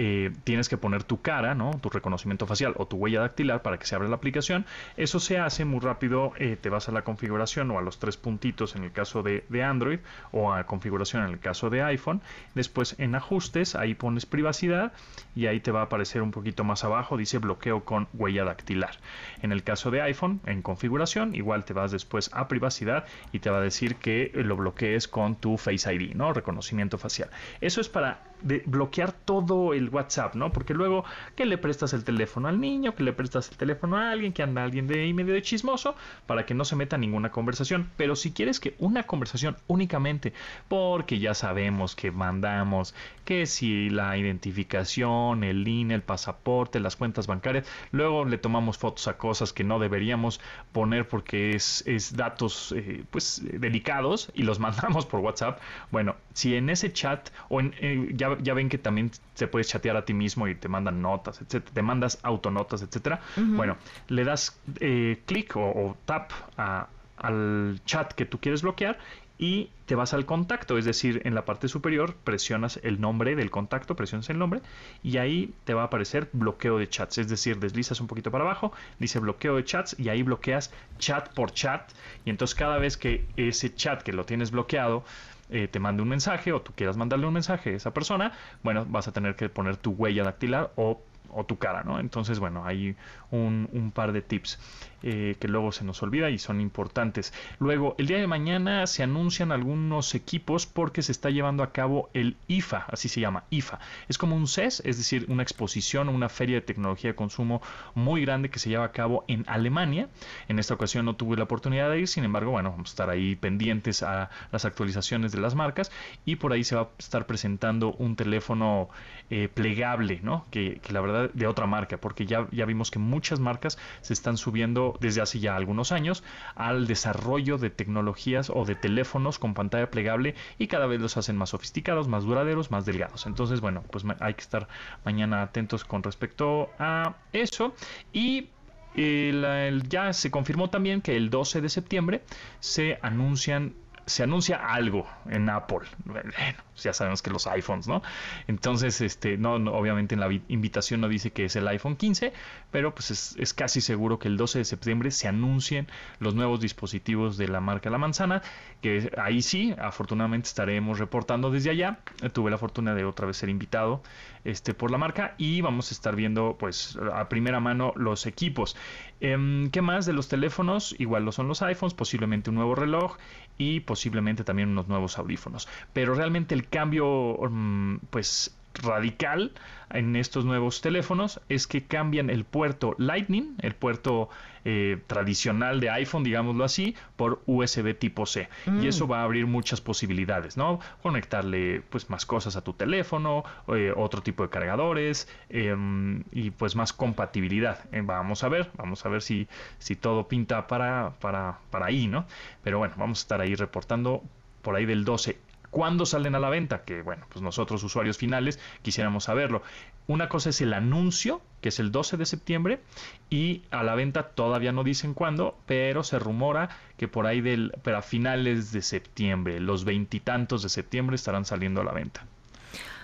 eh, tienes que poner tu cara, ¿no? Tu reconocimiento facial o tu huella dactilar para que se abra la aplicación. Eso se hace muy rápido. Eh, te vas a la configuración o a los tres puntitos en el caso de, Android o a configuración en el caso de iPhone. Después en ajustes, ahí pones privacidad y ahí te va a aparecer un poquito más abajo, dice bloqueo con huella dactilar. En el caso de iPhone, en configuración, igual te vas después a privacidad y te va a decir que lo bloquees con tu Face ID, ¿no? Reconocimiento facial. Eso es para de bloquear todo el WhatsApp, ¿no? Porque luego que le prestas el teléfono al niño, que le prestas el teléfono a alguien, que anda alguien de ahí medio de chismoso, para que no se meta ninguna conversación. Pero si quieres que una conversación únicamente, porque ya sabemos que mandamos, que si la identificación, el INE, el pasaporte, las cuentas bancarias, luego le tomamos fotos a cosas que no deberíamos poner porque es, es datos eh, pues delicados y los mandamos por WhatsApp. Bueno, si en ese chat o en, eh, ya ya, ven que también se puedes chatear a ti mismo y te mandan notas, etcétera, te mandas autonotas, etcétera. Bueno, le das eh, clic o, tap al chat que tú quieres bloquear y te vas al contacto, es decir, en la parte superior presionas el nombre del contacto, presionas el nombre y ahí te va a aparecer bloqueo de chats, es decir, deslizas un poquito para abajo, dice bloqueo de chats y ahí bloqueas chat por chat y entonces cada vez que ese chat que lo tienes bloqueado eh, te mande un mensaje o tú quieras mandarle un mensaje a esa persona, bueno, vas a tener que poner tu huella dactilar o o tu cara, ¿no? Entonces, bueno, hay un, par de tips eh, que luego se nos olvida y son importantes. Luego, el día de mañana se anuncian algunos equipos porque se está llevando a cabo el IFA, así se llama, IFA. Es como un CES, es decir, una exposición, una feria de tecnología de consumo muy grande que se lleva a cabo en Alemania. En esta ocasión no tuve la oportunidad de ir, sin embargo, bueno, vamos a estar ahí pendientes a las actualizaciones de las marcas y por ahí se va a estar presentando un teléfono eh, plegable, ¿no? Que, que la verdad de otra marca, porque ya, ya vimos que muchas marcas se están subiendo desde hace ya algunos años al desarrollo de tecnologías o de teléfonos con pantalla plegable y cada vez los hacen más sofisticados, más duraderos, más delgados. Entonces, bueno, pues hay que estar mañana atentos con respecto a eso y eh, ya se confirmó también que el 12 de septiembre se anuncian se anuncia algo en Apple. Bueno, ya sabemos que los iPhones, ¿no? Entonces, este, no, obviamente en la invitación no dice que es el iPhone 15, pero pues es, casi seguro que el 12 de septiembre se anuncien los nuevos dispositivos de la marca La Manzana, que ahí sí, afortunadamente estaremos reportando desde allá. Tuve la fortuna de otra vez ser invitado este, por la marca y vamos a estar viendo pues a primera mano los equipos. Em, ¿Qué más de los teléfonos? Igual lo son los iPhones, posiblemente un nuevo reloj y posiblemente también unos nuevos audífonos. Pero realmente el cambio mm, pues radical en estos nuevos teléfonos es que cambian el puerto Lightning, el puerto eh, tradicional de iPhone, digámoslo así, por USB tipo C. Y Mm. eso va a abrir muchas posibilidades, ¿no? Conectarle pues más cosas a tu teléfono, eh, otro tipo de cargadores em, y pues más compatibilidad. Eh, vamos a ver, vamos a ver si, si todo pinta para, para, para ahí, ¿no? Pero bueno, vamos a estar ahí reportando por ahí del 12 ¿Cuándo salen a la venta? Que bueno, pues nosotros usuarios finales quisiéramos saberlo. Una cosa es el anuncio, que es el 12 de septiembre, y a la venta todavía no dicen cuándo, pero se rumora que por ahí del, pero a finales de septiembre, los veintitantos de septiembre estarán saliendo a la venta.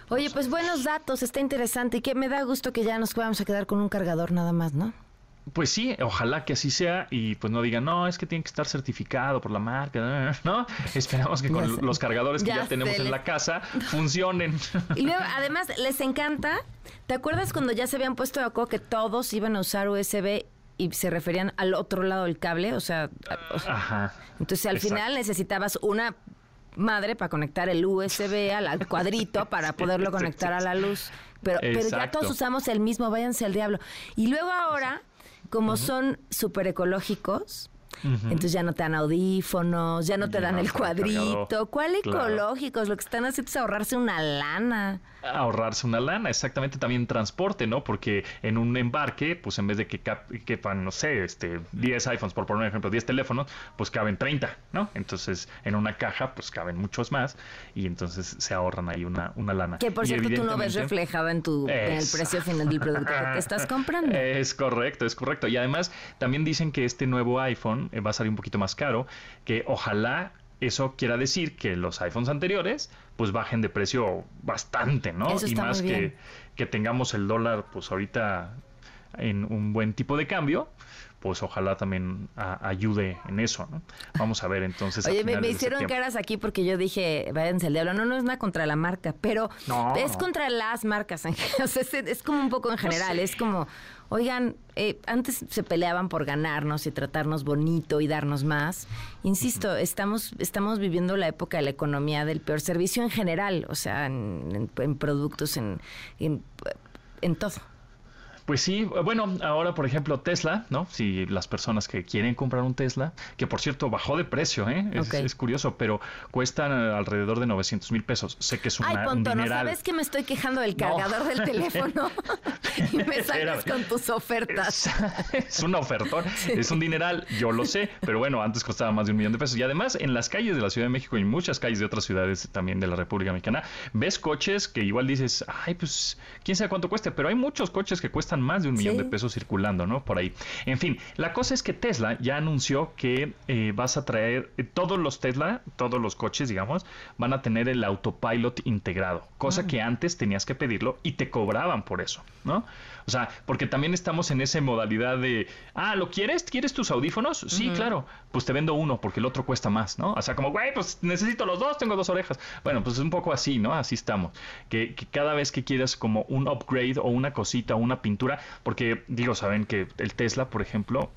Oye, pues buenos datos, está interesante y que me da gusto que ya nos vamos a quedar con un cargador nada más, ¿no? Pues sí, ojalá que así sea y pues no digan, no, es que tiene que estar certificado por la marca, ¿no? Esperamos que con los cargadores que Ya ya, tenemos en la casa funcionen. Y luego, además, les encanta. ¿Te acuerdas cuando ya se habían puesto de acuerdo que todos iban a usar USB y se referían al otro lado del cable? O sea, Ajá. entonces al Exacto. final necesitabas una madre para conectar el USB al, cuadrito para poderlo conectar a la luz. Pero, pero ya todos usamos el mismo, váyanse al diablo. Y luego ahora, como son súper ecológicos, entonces ya no te dan audífonos, ya no te Ya dan el cuadrito. ¿Cuál Claro. ecológicos? Lo que están haciendo es ahorrarse una lana. Ahorrarse una lana, exactamente también transporte, ¿no? Porque en un embarque, pues en vez de que cap- quepan, no sé, este 10 iPhones, por poner un ejemplo, 10 teléfonos, pues caben 30, ¿no? Entonces, en una caja, pues caben muchos más y entonces se ahorran ahí una, una lana. Que por Y cierto tú no ves reflejado en tu en el precio final del producto que te estás comprando. Es correcto, es correcto. Y además también dicen que este nuevo iPhone eh, va a salir un poquito más caro, que ojalá eso quiera decir que los iPhones anteriores pues bajen de precio bastante, ¿no? Eso y más que, que tengamos el dólar pues ahorita en un buen tipo de cambio, pues ojalá también a- ayude en eso, ¿no? Vamos a ver entonces. Oye, me, hicieron caras aquí porque yo dije, váyanse al diablo. No, no es nada contra la marca, pero No, es contra las marcas. general. O sea, es, es como un poco en general. Es como, oigan, eh, antes se peleaban por ganarnos y tratarnos bonito y darnos más. Insisto, estamos, estamos viviendo la época de la economía del peor servicio en general. O sea, en, en- en productos, en, en, en todo. Pues sí, bueno, ahora por ejemplo Tesla, ¿no? Si las personas que quieren comprar un Tesla, que por cierto bajó de precio, ¿eh? Es, es curioso, pero cuestan eh, alrededor de 900 mil pesos. Sé que es una, Ay, un Ponto, ¿no dineral. sabes que me estoy quejando del No. cargador del teléfono? y me sales con tus ofertas. es una ofertón, es un dineral, yo lo sé, pero bueno, antes costaba más de un millón de pesos. Y además, en las calles de la Ciudad de México y en muchas calles de otras ciudades también de la República Mexicana, ves coches que igual dices, ay, pues, quién sabe cuánto cueste, pero hay muchos coches que cuestan más de un millón Sí. de pesos circulando, ¿no? Por ahí. En fin, la cosa es que Tesla ya anunció que eh, vas a traer, eh, todos los Tesla, todos los coches, digamos, van a tener el autopilot integrado, cosa que antes tenías que pedirlo y te cobraban por eso, ¿no? O sea, porque también estamos en esa modalidad de, ah, ¿lo quieres? ¿Quieres tus audífonos? Sí, claro. Pues te vendo uno porque el otro cuesta más, ¿no? O sea, como, güey, pues necesito los dos, tengo dos orejas. Bueno, pues es un poco así, ¿no? Así estamos. Que, que cada vez que quieras como un upgrade o una cosita o una pintura, porque digo, saben que el Tesla, por ejemplo,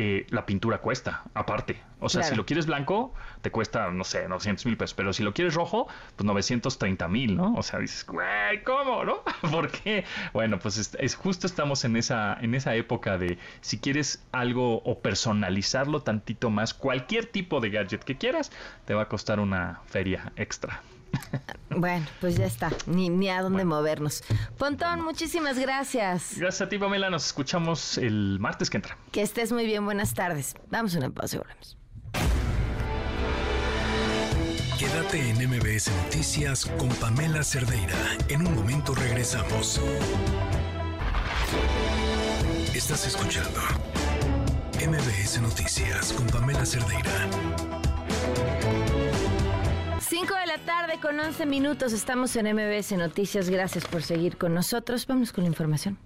eh, la pintura cuesta, aparte. O sea, Claro. si lo quieres blanco, te cuesta, no sé, 900 mil pesos. Pero si lo quieres rojo, pues 930 mil, ¿no? O sea, dices, güey, ¿cómo, no? ¿Por qué? Bueno, pues es, es- justo estamos en esa, en esa época de si quieres algo o personalizarlo tantito más, cualquier tipo de gadget que quieras, te va a costar una feria extra. Bueno, pues ya está. Ni, ni a dónde movernos. Pontón, muchísimas gracias. Gracias a ti, Pamela. Nos escuchamos el martes que entra. Que estés muy bien. Buenas tardes. Damos una pausa y volvemos. Quédate en MBS Noticias con Pamela Cerdeira. En un momento regresamos. Estás escuchando MBS Noticias con Pamela Cerdeira. 5 de la tarde con 11 minutos. Estamos en MBS Noticias. Gracias por seguir con nosotros. Vamos con la información.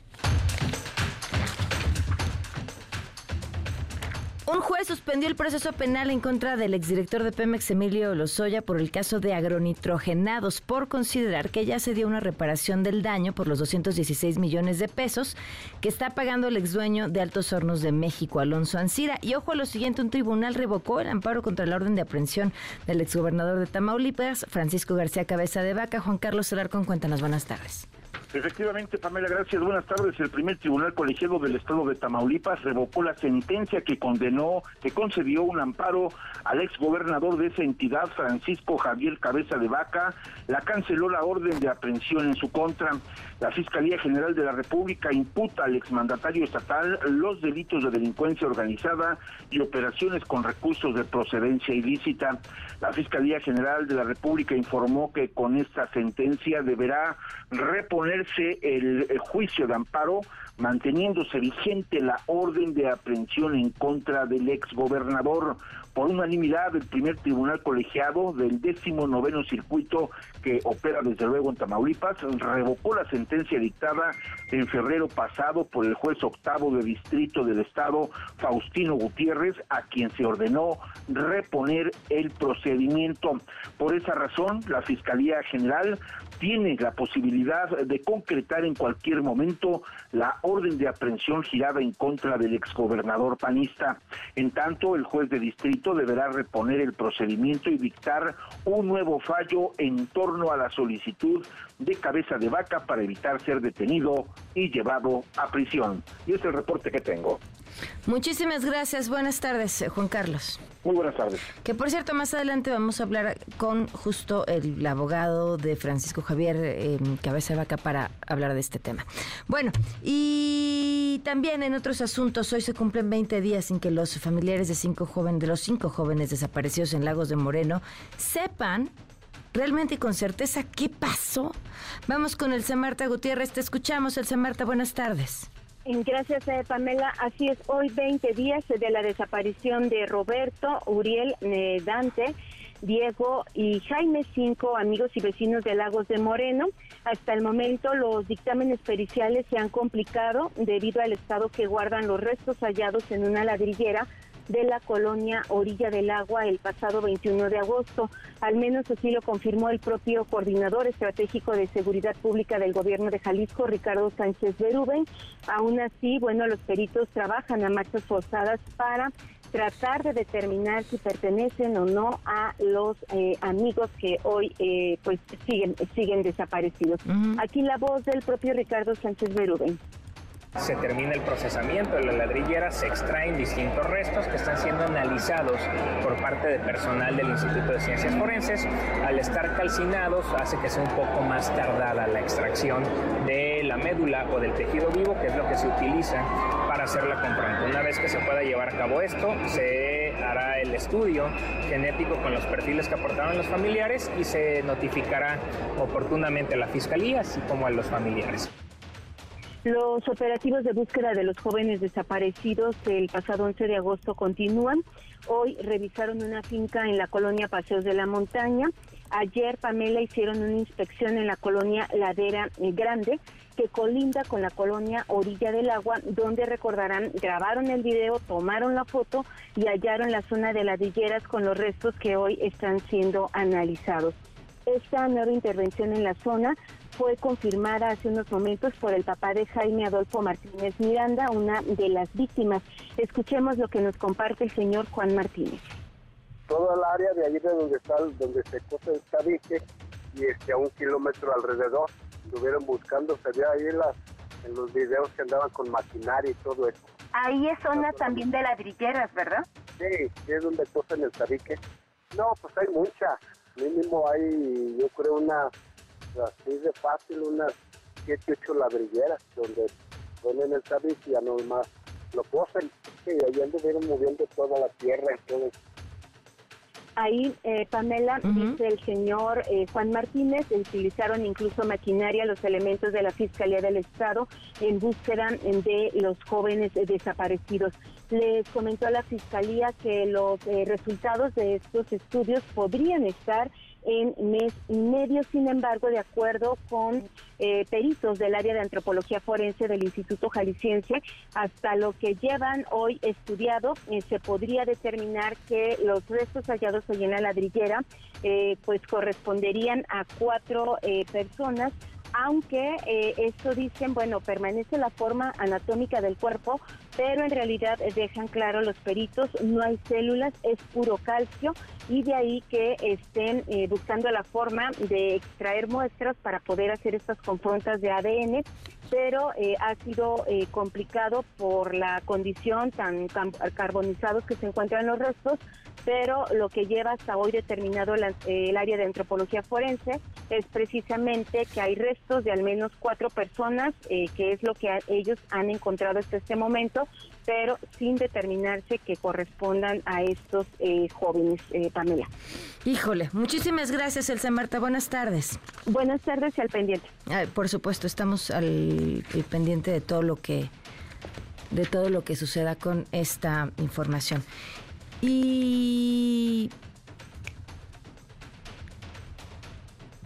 Un juez suspendió el proceso penal en contra del exdirector de Pemex, Emilio Lozoya, por el caso de agronitrogenados, por considerar que ya se dio una reparación del daño por los 216 millones de pesos que está pagando el exdueño de Altos Hornos de México, Alonso Ancira. Y ojo a lo siguiente, un tribunal revocó el amparo contra la orden de aprehensión del exgobernador de Tamaulipas, Francisco García Cabeza de Vaca. Juan Carlos Alarcón, cuéntanos, buenas tardes. Efectivamente, Pamela, gracias. Buenas tardes. El primer tribunal colegiado del estado de Tamaulipas revocó la sentencia que condenó, que concedió un amparo al exgobernador de esa entidad, Francisco Javier Cabeza de Vaca. La canceló la orden de aprehensión en su contra. La Fiscalía General de la República imputa al exmandatario estatal los delitos de delincuencia organizada y operaciones con recursos de procedencia ilícita. La Fiscalía General de la República informó que con esta sentencia deberá el, juicio de amparo manteniéndose vigente la orden de aprehensión en contra del exgobernador por unanimidad del primer tribunal colegiado del décimo noveno circuito que opera desde luego en Tamaulipas, revocó la sentencia dictada en febrero pasado por el juez octavo de distrito del estado, Faustino Gutiérrez, a quien se ordenó reponer el procedimiento. Por esa razón, la Fiscalía General tiene la posibilidad de concretar en cualquier momento la orden de aprehensión girada en contra del exgobernador panista. En tanto, el juez de distrito deberá reponer el procedimiento y dictar un nuevo fallo en torno a la solicitud de cabeza de vaca para evitar ser detenido y llevado a prisión. Y es el reporte que tengo. Muchísimas gracias. Buenas tardes, eh, Juan Carlos. Muy buenas tardes. Que por cierto, más adelante vamos a hablar con justo el, abogado de Francisco Javier em, Cabeza de Vaca para hablar de este tema. Bueno, y también en otros asuntos, hoy se cumplen 20 días sin que los familiares de cinco jóvenes, de los cinco jóvenes desaparecidos en Lagos de Moreno, sepan realmente y con certeza qué pasó. Vamos con el Marta Gutiérrez. Te escuchamos, el Marta. Buenas tardes. Gracias, Pamela. Así es, hoy 20 días de la desaparición de Roberto, Uriel, eh, Dante, Diego y Jaime, cinco amigos y vecinos de Lagos de Moreno. Hasta el momento los dictámenes periciales se han complicado debido al estado que guardan los restos hallados en una ladrillera de la colonia Orilla del Agua el pasado 21 de agosto. Al menos así lo confirmó el propio coordinador estratégico de seguridad pública del gobierno de Jalisco, Ricardo Sánchez Berúben. Aún así, bueno, los peritos trabajan a marchas forzadas para tratar de determinar si pertenecen o no a los eh, amigos que hoy eh, pues siguen siguen desaparecidos. Aquí la voz del propio Ricardo Sánchez Berúben se termina el procesamiento de la ladrillera, se extraen distintos restos que están siendo analizados por parte de personal del Instituto de Ciencias Forenses. Al estar calcinados hace que sea un poco más tardada la extracción de la médula o del tejido vivo, que es lo que se utiliza para hacer la comprobante. Una vez que se pueda llevar a cabo esto, se hará el estudio genético con los perfiles que aportaron los familiares y se notificará oportunamente a la fiscalía, así como a los familiares. Los operativos de búsqueda de los jóvenes desaparecidos el pasado 11 de agosto continúan. Hoy revisaron una finca en la colonia Paseos de la Montaña. Ayer, Pamela, hicieron una inspección en la colonia Ladera Grande, que colinda con la colonia Orilla del Agua, donde recordarán, grabaron el video, tomaron la foto y hallaron la zona de ladrilleras con los restos que hoy están siendo analizados. Esta nueva intervención en la zona fue confirmada hace unos momentos por el papá de Jaime Adolfo Martínez Miranda, una de las víctimas. Escuchemos lo que nos comparte el señor Juan Martínez. Toda el área de allí de donde está, donde se cose el tabique y este a un kilómetro alrededor, estuvieron buscando, se ve ahí las, en los videos que andaban con maquinaria y todo eso. Ahí es zona también de ladrilleras, ¿verdad? Sí, es donde cosen el tabique. No, pues hay mucha, mínimo hay, yo creo, una así de fácil unas 7, 8 ladrilleras donde ponen el tabique y ya más. Lo posen y ahí anduvieron moviendo toda la tierra y todo Ahí, eh, Pamela, dice el señor eh, Juan Martínez, utilizaron incluso maquinaria los elementos de la Fiscalía del Estado en búsqueda de los jóvenes desaparecidos. Les comentó a la Fiscalía que los eh, resultados de estos estudios podrían estar en mes y medio. Sin embargo, de acuerdo con eh, peritos del área de antropología forense del Instituto Jalisciense, hasta lo que llevan hoy estudiado, eh, se podría determinar que los restos hallados hoy en la ladrillera eh, pues corresponderían a cuatro personas aunque eh, esto dicen, bueno, permanece la forma anatómica del cuerpo, pero en realidad dejan claro los peritos, no hay células, es puro calcio y de ahí que estén eh, buscando la forma de extraer muestras para poder hacer estas confrontas de ADN, pero eh, ha sido eh, complicado por la condición tan, carbonizados que se encuentran los restos, pero lo que lleva hasta hoy determinado el área de antropología forense es precisamente que hay restos de al menos cuatro personas, que es lo que ellos han encontrado hasta este momento, pero sin determinarse que correspondan a estos eh, jóvenes, eh, Pamela. Híjole, muchísimas gracias, Elsa Marta. Buenas tardes. Buenas tardes y al pendiente. por supuesto, estamos al, pendiente de todo lo que de todo lo que suceda con esta información. Y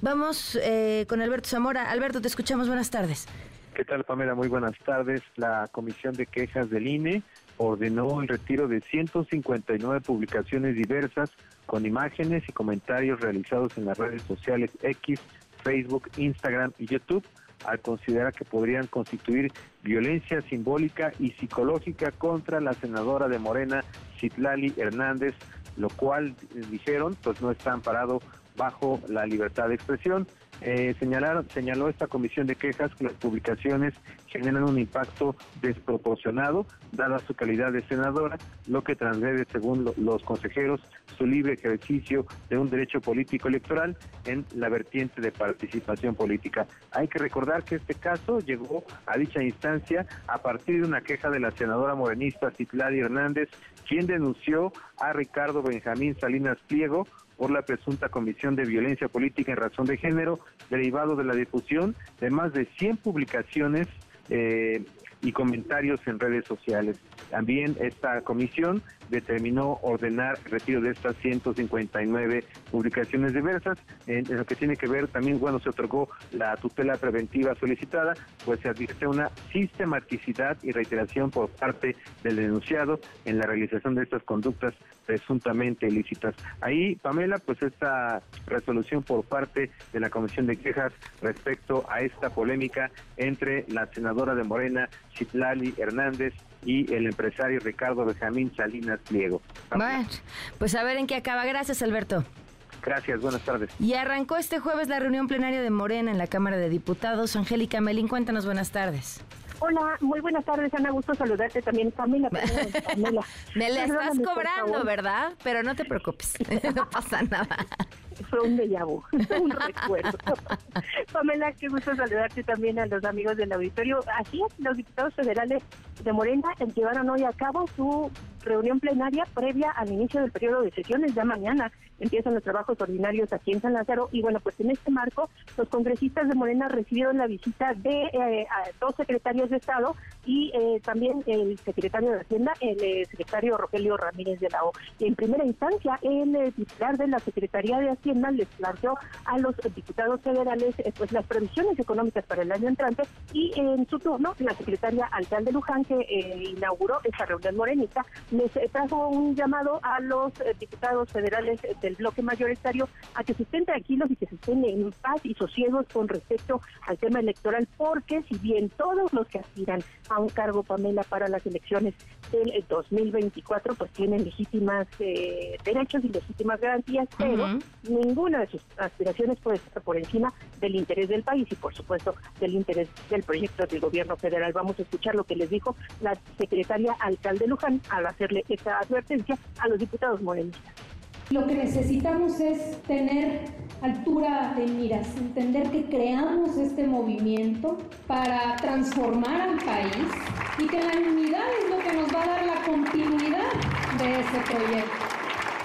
vamos eh, con Alberto Zamora. Alberto, te escuchamos. Buenas tardes. ¿Qué tal, Pamela? Muy buenas tardes. La Comisión de Quejas del INE ordenó el retiro de 159 publicaciones diversas con imágenes y comentarios realizados en las redes sociales X, Facebook, Instagram y YouTube al considerar que podrían constituir violencia simbólica y psicológica contra la senadora de Morena, Citlali Hernández, lo cual eh, dijeron pues no está amparado bajo la libertad de expresión. Eh, señaló esta comisión de quejas que las publicaciones generan un impacto desproporcionado, dada su calidad de senadora, lo que transgrede, según los consejeros, su libre ejercicio de un derecho político electoral en la vertiente de participación política. Hay que recordar que este caso llegó a dicha instancia a partir de una queja de la senadora morenista Citlali Hernández, quien denunció a Ricardo Benjamín Salinas Pliego por la presunta comisión de violencia política en razón de género, derivado de la difusión de más de 100 publicaciones eh, y comentarios en redes sociales. También esta comisión determinó ordenar el retiro de estas 159 publicaciones diversas, en, lo que tiene que ver también cuando se otorgó la tutela preventiva solicitada, pues se advierte una sistematicidad y reiteración por parte del denunciado en la realización de estas conductas presuntamente ilícitas. Ahí, Pamela, pues esta resolución por parte de la Comisión de Quejas respecto a esta polémica entre la senadora de Morena, Chitlali Hernández, y el empresario Ricardo Benjamín Salinas Pliego. Bueno, pues a ver en qué acaba. Gracias, Alberto. Gracias, buenas tardes. Y arrancó este jueves la reunión plenaria de Morena en la Cámara de Diputados. Angélica Melín, cuéntanos, buenas tardes. Hola, muy buenas tardes, Ana. Gusto saludarte también, Pamela. Me la estás cobrando, ¿verdad? Pero no te preocupes, no pasa nada. Fue un déjà vu, un recuerdo. Pamela, qué gusto saludarte también a los amigos del auditorio. Así es, los diputados federales de Morena llevaron hoy a cabo su reunión plenaria previa al inicio del periodo de sesiones. Ya mañana empiezan los trabajos ordinarios aquí en San Lázaro. Y bueno, pues en este marco, los congresistas de Morena recibieron la visita de eh, dos secretarios de Estado y eh, también el secretario de Hacienda, el eh, secretario Rogelio Ramírez de la O. En primera instancia, el titular de la Secretaría de Hacienda les planteó a los diputados federales pues las previsiones económicas para el año entrante y en su turno la secretaria alcalde Luján que inauguró esta reunión morenita les trajo un llamado a los diputados federales del bloque mayoritario a que se estén tranquilos y que se estén en paz y sosiegos con respecto al tema electoral, porque si bien todos los que aspiran a un cargo, Pamela, para las elecciones del 2024, pues tienen legítimas eh, derechos y legítimas garantías, pero ninguna de sus aspiraciones puede estar por encima del interés del país y, por supuesto, del interés del proyecto del gobierno federal. Vamos a escuchar lo que les dijo la secretaria alcalde Luján al hacerle esta advertencia a los diputados morenistas. Lo que necesitamos es tener altura de miras, entender que creamos este movimiento para transformar al país y que la unidad es lo que nos va a dar la continuidad de ese proyecto.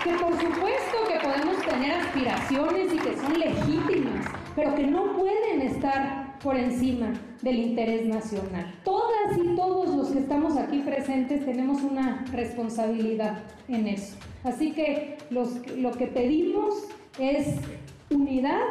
Que por supuesto que podemos tener aspiraciones y que son legítimas, pero que no pueden estar por encima del interés nacional. Todas y todos los que estamos aquí presentes tenemos una responsabilidad en eso. Así que lo que pedimos es unidad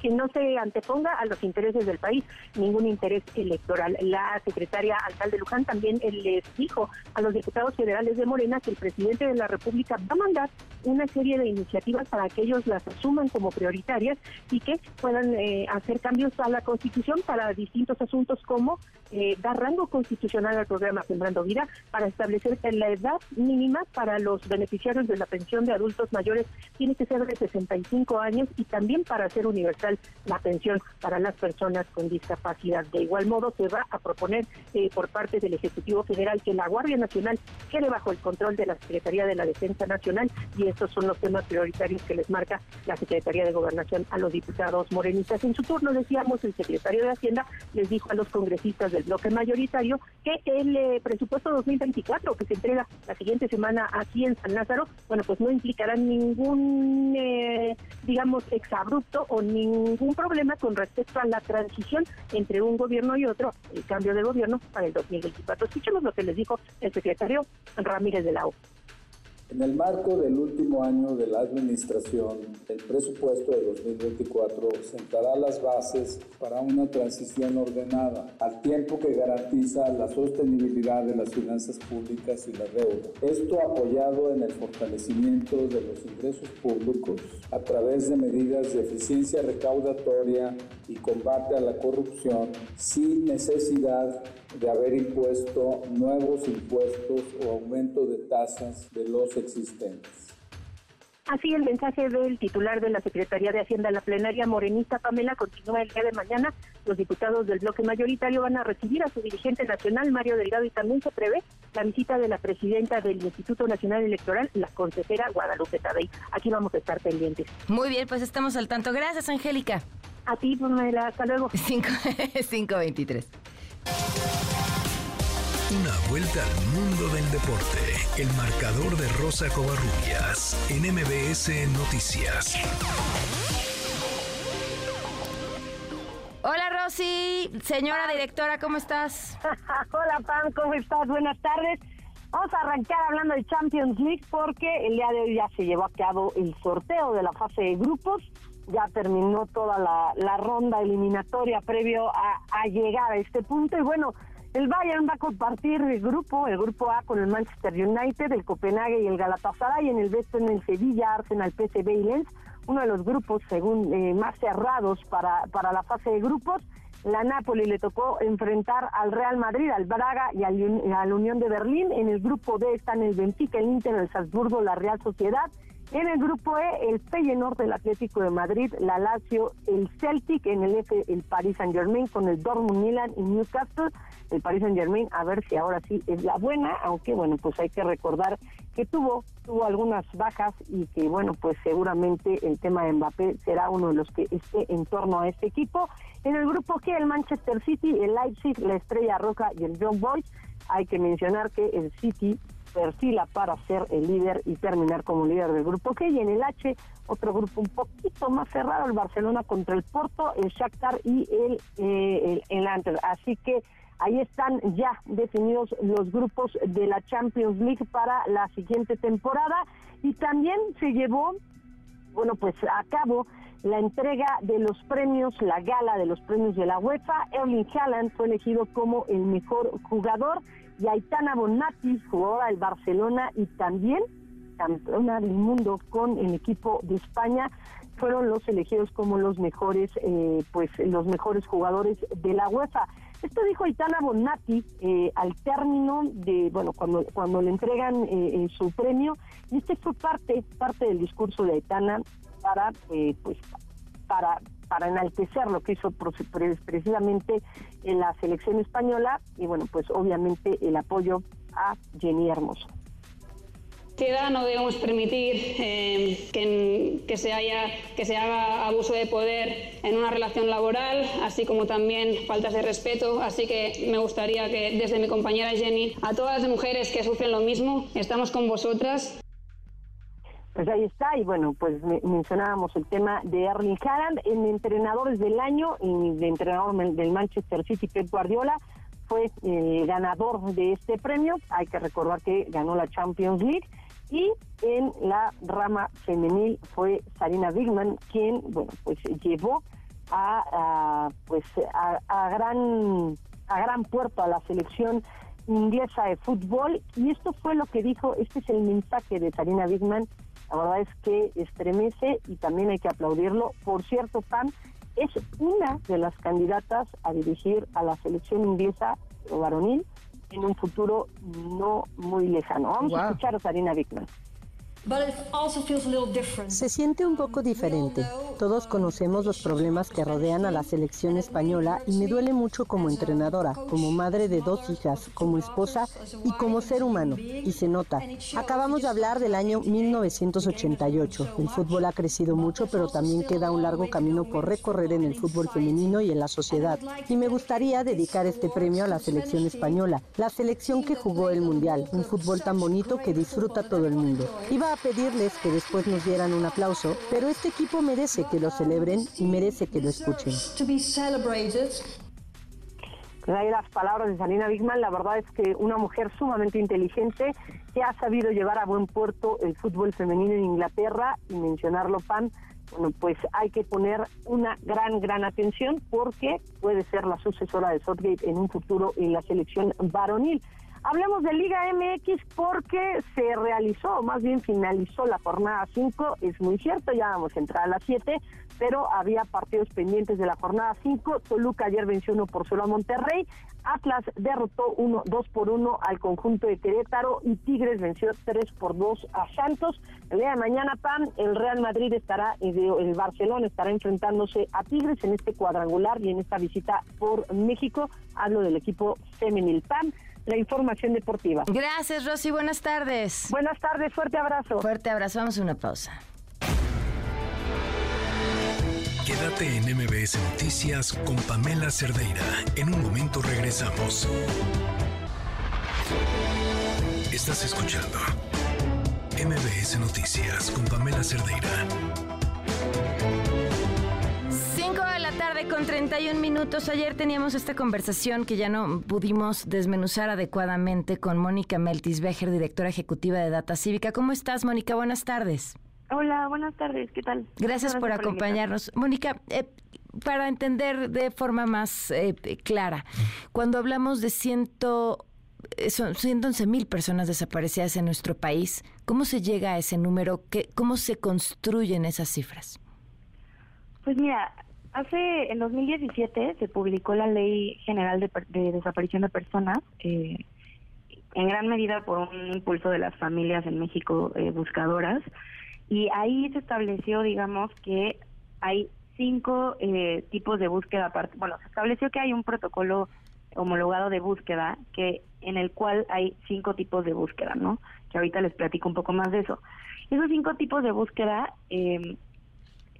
que no se anteponga a los intereses del país, ningún interés electoral. La secretaria alcalde Luján también les dijo a los diputados federales de Morena que el presidente de la República va a mandar una serie de iniciativas para que ellos las asuman como prioritarias y que puedan eh, hacer cambios a la Constitución para distintos asuntos como eh, dar rango constitucional al programa Sembrando Vida para establecer que la edad mínima para los beneficiarios de la pensión de adultos mayores tiene que ser de 65 años y también para hacer universal la pensión para las personas con discapacidad. De igual modo, se va a proponer eh, por parte del Ejecutivo Federal que la Guardia Nacional quede bajo el control de la Secretaría de la Defensa Nacional y estos son los temas prioritarios que les marca la Secretaría de Gobernación a los diputados morenistas. En su turno, decíamos, el secretario de Hacienda les dijo a los congresistas del bloque mayoritario que el eh, presupuesto 2024 que se entrega la siguiente semana aquí en San Lázaro, bueno, pues no implicará ningún, eh, digamos, exabrupto o ningún ningún problema con respecto a la transición entre un gobierno y otro, el cambio de gobierno para el 2024. Escuchemos lo que les dijo el secretario Ramírez de la O. En el marco del último año de la administración, el presupuesto de 2024 sentará las bases para una transición ordenada, al tiempo que garantiza la sostenibilidad de las finanzas públicas y la deuda. Esto apoyado en el fortalecimiento de los ingresos públicos a través de medidas de eficiencia recaudatoria y combate a la corrupción sin necesidad de haber impuesto nuevos impuestos o aumento de tasas de los existentes. Así el mensaje del titular de la Secretaría de Hacienda, la plenaria morenista Pamela, continúa el día de mañana. Los diputados del bloque mayoritario van a recibir a su dirigente nacional, Mario Delgado, y también se prevé la visita de la presidenta del Instituto Nacional Electoral, la consejera Guadalupe Tadei. Aquí vamos a estar pendientes. Muy bien, pues estamos al tanto. Gracias, Angélica. A ti, Pamela. Hasta luego. 523. Una vuelta al mundo del deporte. El marcador de Rosa Covarrubias en MBS Noticias. Hola Rosy, señora directora, ¿cómo estás? Hola Pam, ¿cómo estás? Buenas tardes. Vamos a arrancar hablando de Champions League porque el día de hoy ya se llevó a cabo el sorteo de la fase de grupos. Ya terminó toda la, ronda eliminatoria previo a, llegar a este punto. Y bueno, el Bayern va a compartir el grupo, el grupo A con el Manchester United, el Copenhague y el Galatasaray, en el B en el Sevilla, Arsenal, PSV y Lens, uno de los grupos según eh, más cerrados para, para la fase de grupos. La Napoli le tocó enfrentar al Real Madrid, al Braga y al, a Unión de Berlín. En el grupo D están el Benfica, el Inter, el Salzburgo, la Real Sociedad. En el grupo E, el Feyenoord del Atlético de Madrid, la Lazio, el Celtic, en el F, el Paris Saint Germain con el Dortmund, Milan y Newcastle el Paris Saint Germain, a ver si ahora sí es la buena, aunque bueno, pues hay que recordar que tuvo, tuvo algunas bajas y que bueno, pues seguramente el tema de Mbappé será uno de los que esté en torno a este equipo. En el grupo G, el Manchester City, el Leipzig, la Estrella Roja y el John Boys, hay que mencionar que el City perfila para ser el líder y terminar como líder del grupo G. Y en el H, otro grupo un poquito más cerrado, el Barcelona contra el Porto, el Shakhtar y el, eh, Así que Ahí están ya definidos los grupos de la Champions League para la siguiente temporada y también se llevó, bueno, pues a cabo la entrega de los premios, la gala de los premios de la UEFA. Erling Haaland fue elegido como el mejor jugador y Aitana Bonatti, jugadora del Barcelona y también campeona del mundo con el equipo de España, fueron los elegidos como los mejores, eh, pues los mejores jugadores de la UEFA. Esto dijo Itana Bonatti eh, al término de, bueno, cuando, cuando le entregan eh, su premio, y este fue parte, parte del discurso de Aitana para, pues, para, para enaltecer lo que hizo precisamente en la selección española, y bueno, pues obviamente el apoyo a Jenny Hermoso no debemos permitir eh, que, que, se haya, que se haga abuso de poder en una relación laboral, así como también faltas de respeto. Así que me gustaría que desde mi compañera Jenny, a todas las mujeres que sufren lo mismo, estamos con vosotras. Pues ahí está, y bueno, pues mencionábamos el tema de Erling Haaland, en entrenadores del año y de entrenador del Manchester City, Pep Guardiola, fue eh, ganador de este premio. Hay que recordar que ganó la Champions League Y en la rama femenil fue Sarina Bigman quien, bueno, pues llevó a, pues a, gran a gran puerto a la selección inglesa de fútbol y esto fue lo que dijo, este es el mensaje de Sarina Bigman, la verdad es que estremece y también hay que aplaudirlo. Por cierto, Pam es una de las candidatas a dirigir a la selección inglesa o varonil en un futuro no muy lejano. Vamos a escuchar a Sarina Bigman. Se siente un poco diferente. Todos conocemos los problemas que rodean a la selección española y me duele mucho como entrenadora, como madre de dos hijas, como esposa y como ser humano. Y se nota. Acabamos de hablar del año 1988. El fútbol ha crecido mucho, pero también queda un largo camino por recorrer en el fútbol femenino y en la sociedad. Y me gustaría dedicar este premio a la selección española, la selección que jugó el Mundial, un fútbol tan bonito que disfruta todo el mundo a pedirles que después nos dieran un aplauso, pero este equipo merece que lo celebren y merece que lo escuchen. Pues ahí las palabras de Salina Bigman, la verdad es que una mujer sumamente inteligente que ha sabido llevar a buen puerto el fútbol femenino en Inglaterra y mencionarlo, Pan, bueno, pues hay que poner una gran, gran atención porque puede ser la sucesora de Southgate en un futuro en la selección varonil. Hablemos de Liga MX porque se realizó, más bien finalizó la jornada 5, es muy cierto, ya vamos a entrar a las 7, pero había partidos pendientes de la jornada 5. Toluca ayer venció 1 por solo a Monterrey, Atlas derrotó 1 2 por 1 al conjunto de Querétaro y Tigres venció 3 por 2 a Santos. El día de mañana, PAN, el Real Madrid estará, el Barcelona estará enfrentándose a Tigres en este cuadrangular y en esta visita por México. Hablo del equipo femenil PAN la información deportiva. Gracias, Rosy. Buenas tardes. Buenas tardes. Fuerte abrazo. Fuerte abrazo. Vamos a una pausa. Quédate en MBS Noticias con Pamela Cerdeira. En un momento regresamos. Estás escuchando MBS Noticias con Pamela Cerdeira tarde con 31 minutos. Ayer teníamos esta conversación que ya no pudimos desmenuzar adecuadamente con Mónica Meltisbeger, directora ejecutiva de Data Cívica. ¿Cómo estás, Mónica? Buenas tardes. Hola, buenas tardes. ¿Qué tal? Gracias, por acompañarnos. Mónica, eh, para entender de forma más eh, clara, cuando hablamos de ciento eh, son 111 mil personas desaparecidas en nuestro país. ¿Cómo se llega a ese número? ¿Qué, ¿Cómo se construyen esas cifras? Pues mira, Hace, en 2017 se publicó la Ley General de, Desaparición de Personas, eh, en gran medida por un impulso de las familias en México eh, buscadoras, y ahí se estableció, digamos, que hay cinco eh, tipos de búsqueda. Bueno, se estableció que hay un protocolo homologado de búsqueda que en el cual hay cinco tipos de búsqueda, ¿no? Que ahorita les platico un poco más de eso. Esos cinco tipos de búsqueda eh,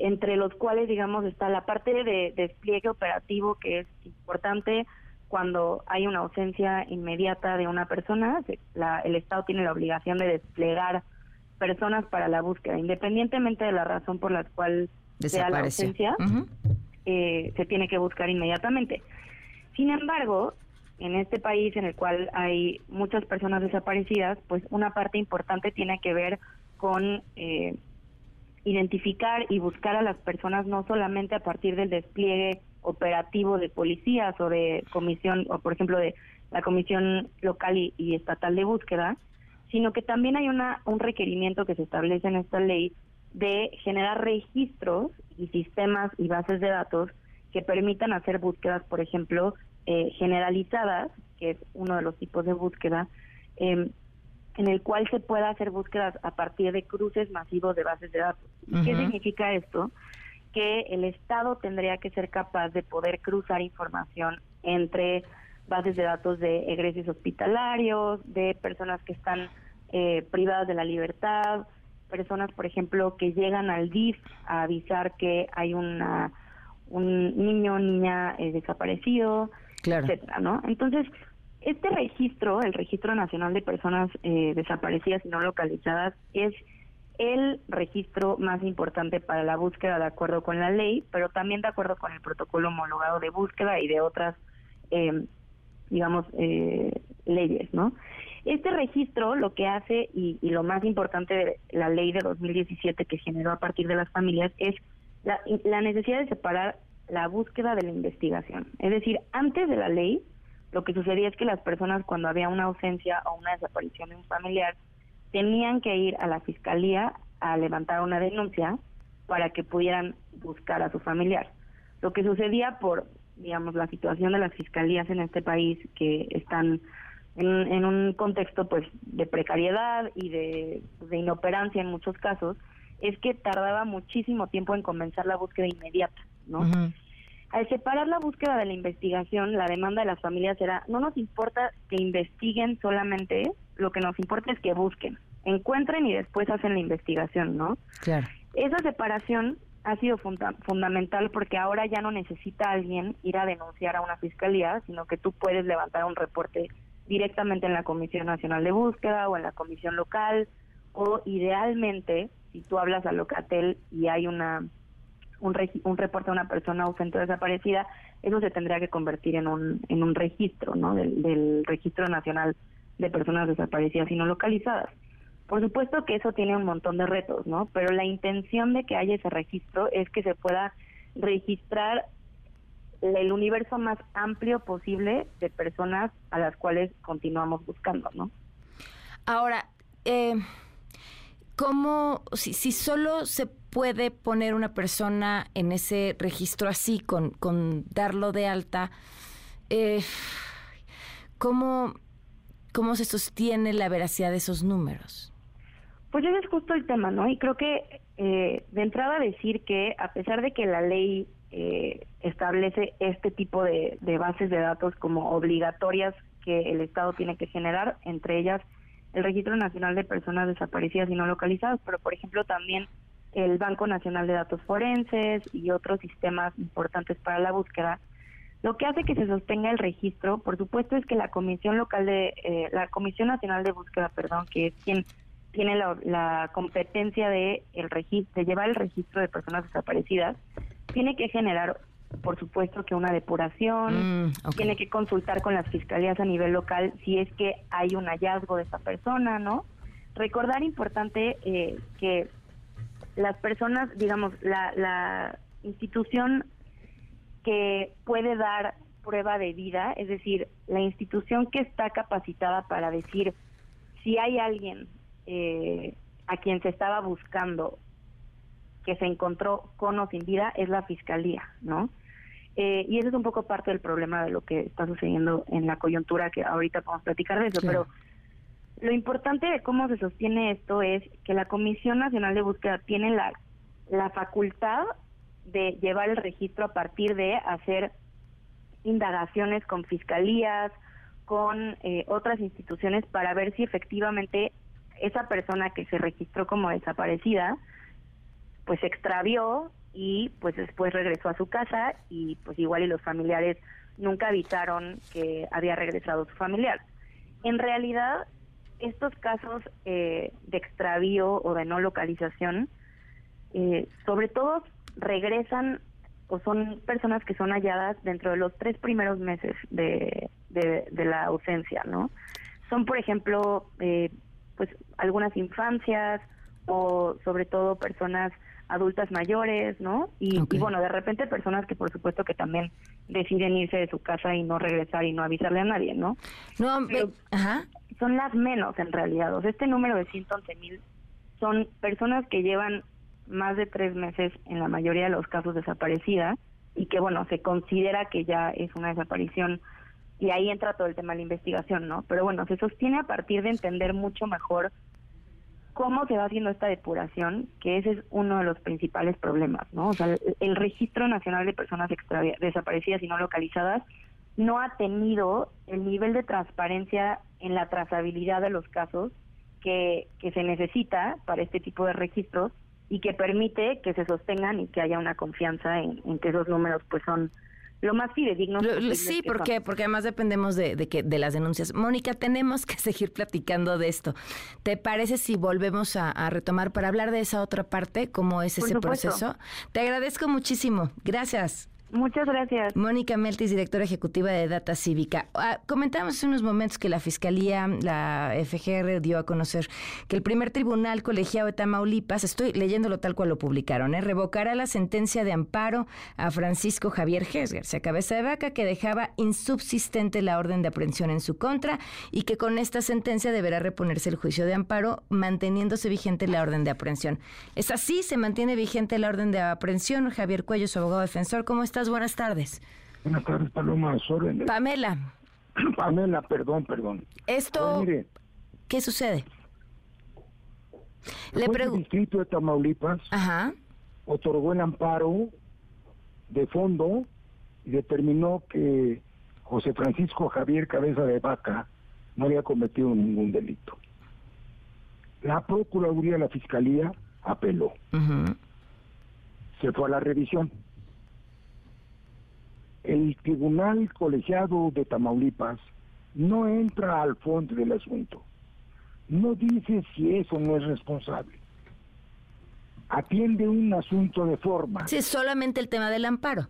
entre los cuales, digamos, está la parte de despliegue operativo que es importante cuando hay una ausencia inmediata de una persona, el Estado tiene la obligación de desplegar personas para la búsqueda, independientemente de la razón por la cual sea la ausencia, eh, se tiene que buscar inmediatamente. Sin embargo, en este país en el cual hay muchas personas desaparecidas, pues una parte importante tiene que ver con eh, identificar y buscar a las personas no solamente a partir del despliegue operativo de policías o de comisión, o por ejemplo de la comisión local y, estatal de búsqueda, sino que también hay una, un requerimiento que se establece en esta ley de generar registros y sistemas y bases de datos que permitan hacer búsquedas, por ejemplo, eh, generalizadas, que es uno de los tipos de búsqueda, eh, en el cual se pueda hacer búsquedas a partir de cruces masivos de bases de datos. ¿Qué significa esto? Que el Estado tendría que ser capaz de poder cruzar información entre bases de datos de egresos hospitalarios, de personas que están eh, privadas de la libertad, personas, por ejemplo, que llegan al DIF a avisar que hay una un niño o niña eh, desaparecido, etcétera, ¿no? Entonces, este registro, el Registro Nacional de Personas eh, Desaparecidas y No Localizadas, es el registro más importante para la búsqueda de acuerdo con la ley, pero también de acuerdo con el protocolo homologado de búsqueda y de otras, eh, digamos, eh, leyes, ¿no? Este registro lo que hace, y, y lo más importante de la ley de 2017 que generó a partir de las familias, es la, la necesidad de separar la búsqueda de la investigación. Es decir, antes de la ley, lo que sucedía es que las personas cuando había una ausencia o una desaparición de un familiar, tenían que ir a la fiscalía a levantar una denuncia para que pudieran buscar a su familiar. Lo que sucedía por, digamos, la situación de las fiscalías en este país que están en, un contexto pues de precariedad y de, de inoperancia en muchos casos, es que tardaba muchísimo tiempo en comenzar la búsqueda inmediata, ¿no? Al separar la búsqueda de la investigación, la demanda de las familias era, no nos importa que investiguen solamente, lo que nos importa es que busquen, encuentren y después hacen la investigación, ¿no? Claro. Esa separación ha sido fundamental porque ahora ya no necesita alguien ir a denunciar a una fiscalía, sino que tú puedes levantar un reporte directamente en la Comisión Nacional de Búsqueda o en la comisión local o idealmente si tú hablas a Locatel y hay una un, un reporte de una persona ausente o desaparecida, eso se tendría que convertir en un, en un registro, ¿no? Del, del Registro Nacional de Personas Desaparecidas y No Localizadas. Por supuesto que eso tiene un montón de retos, ¿no? Pero la intención de que haya ese registro es que se pueda registrar el universo más amplio posible de personas a las cuales continuamos buscando, ¿no? Ahora, eh, ¿cómo, si, si solo se puede poner una persona en ese registro así, con, con darlo de alta, eh, ¿cómo, ¿cómo se sostiene la veracidad de esos números? Pues ese es justo el tema, ¿no? Y creo que eh, de entrada decir que a pesar de que la ley eh, establece este tipo de, bases de datos como obligatorias que el Estado tiene que generar, entre ellas el Registro Nacional de Personas Desaparecidas y No Localizadas, pero por ejemplo también el Banco Nacional de Datos Forenses y otros sistemas importantes para la búsqueda, lo que hace que se sostenga el registro, por supuesto, es que la Comisión Local de eh, la Comisión Nacional de Búsqueda, perdón, que es quien tiene la, competencia de, el registro, de llevar el registro de personas desaparecidas, tiene que generar, por supuesto, que una depuración, mm, tiene que consultar con las fiscalías a nivel local si es que hay un hallazgo de esa persona, ¿no? Recordar importante eh, que las personas, digamos, la, la institución que puede dar prueba de vida, es decir, la institución que está capacitada para decir si hay alguien eh, a quien se estaba buscando que se encontró con o sin vida es la fiscalía, ¿no? Eh, y eso es un poco parte del problema de lo que está sucediendo en la coyuntura, que ahorita podemos platicar de eso, pero lo importante de cómo se sostiene esto es que la Comisión Nacional de Búsqueda tiene la, la facultad de llevar el registro a partir de hacer indagaciones con fiscalías, con eh, otras instituciones para ver si efectivamente esa persona que se registró como desaparecida, pues se extravió y pues después regresó a su casa y pues igual y los familiares nunca avisaron que había regresado su familiar. En realidad, estos casos eh, de extravío o de no localización, eh, sobre todo regresan o son personas que son halladas dentro de los tres primeros meses de, de, la ausencia, ¿no? Son, por ejemplo, eh, pues algunas infancias o sobre todo personas adultas mayores, ¿no? Y, bueno, de repente personas que por supuesto que también deciden irse de su casa y no regresar y no avisarle a nadie, ¿no? No, ajá. son las menos en realidad. O sea, este número de 111 mil son personas que llevan más de tres meses en la mayoría de los casos desaparecidas y que bueno, se considera que ya es una desaparición y ahí entra todo el tema de la investigación, ¿no? Pero bueno, se sostiene a partir de entender mucho mejor cómo se va haciendo esta depuración, que ese es uno de los principales problemas, ¿no? O sea, el, Registro Nacional de Personas Desaparecidas y No Localizadas no ha tenido el nivel de transparencia en la trazabilidad de los casos que, que se necesita para este tipo de registros y que permite que se sostengan y que haya una confianza en, en que esos números pues son lo más fidedigno. sí, porque porque además dependemos de, de, que, de las denuncias. Mónica, tenemos que seguir platicando de esto. ¿Te parece si volvemos a, retomar para hablar de esa otra parte, cómo es ese proceso? Te agradezco muchísimo. Gracias. Muchas gracias. Mónica Meltis, directora ejecutiva de Data Cívica. Ah, comentamos hace unos momentos que la Fiscalía, la FGR, dio a conocer que el primer tribunal colegiado de Tamaulipas, estoy leyéndolo tal cual lo publicaron, ¿eh? revocará la sentencia de amparo a Francisco Javier Gesger, se cabeza de vaca, que dejaba insubsistente la orden de aprehensión en su contra y que con esta sentencia deberá reponerse el juicio de amparo, manteniéndose vigente la orden de aprehensión. ¿Es así? ¿Se mantiene vigente la orden de aprehensión? Javier Cuello, su abogado defensor, ¿cómo está? Buenas tardes. Buenas tardes, Paloma. Pamela. Pamela, perdón, perdón. Esto, ¿qué sucede? Le el distrito de Tamaulipas Ajá. otorgó el amparo de fondo y determinó que José Francisco Javier Cabeza de Vaca no había cometido ningún delito. La Procuraduría de la Fiscalía apeló. Se fue a la revisión el Tribunal Colegiado de Tamaulipas no entra al fondo del asunto. No dice si eso no es responsable. Atiende un asunto de forma. Sí, solamente el tema del amparo.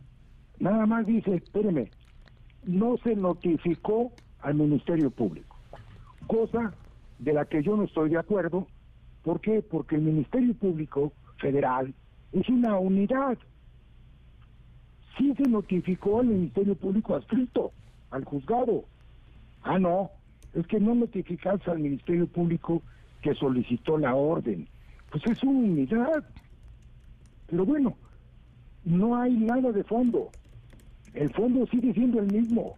Nada más dice, espéreme, no se notificó al Ministerio Público. Cosa de la que yo no estoy de acuerdo. ¿Por qué? Porque el Ministerio Público Federal es una unidad sí se notificó al Ministerio Público adscrito, al juzgado. Ah, no, es que no notificaste al Ministerio Público que solicitó la orden. Pues es una unidad. Pero bueno, no hay nada de fondo. El fondo sigue siendo el mismo.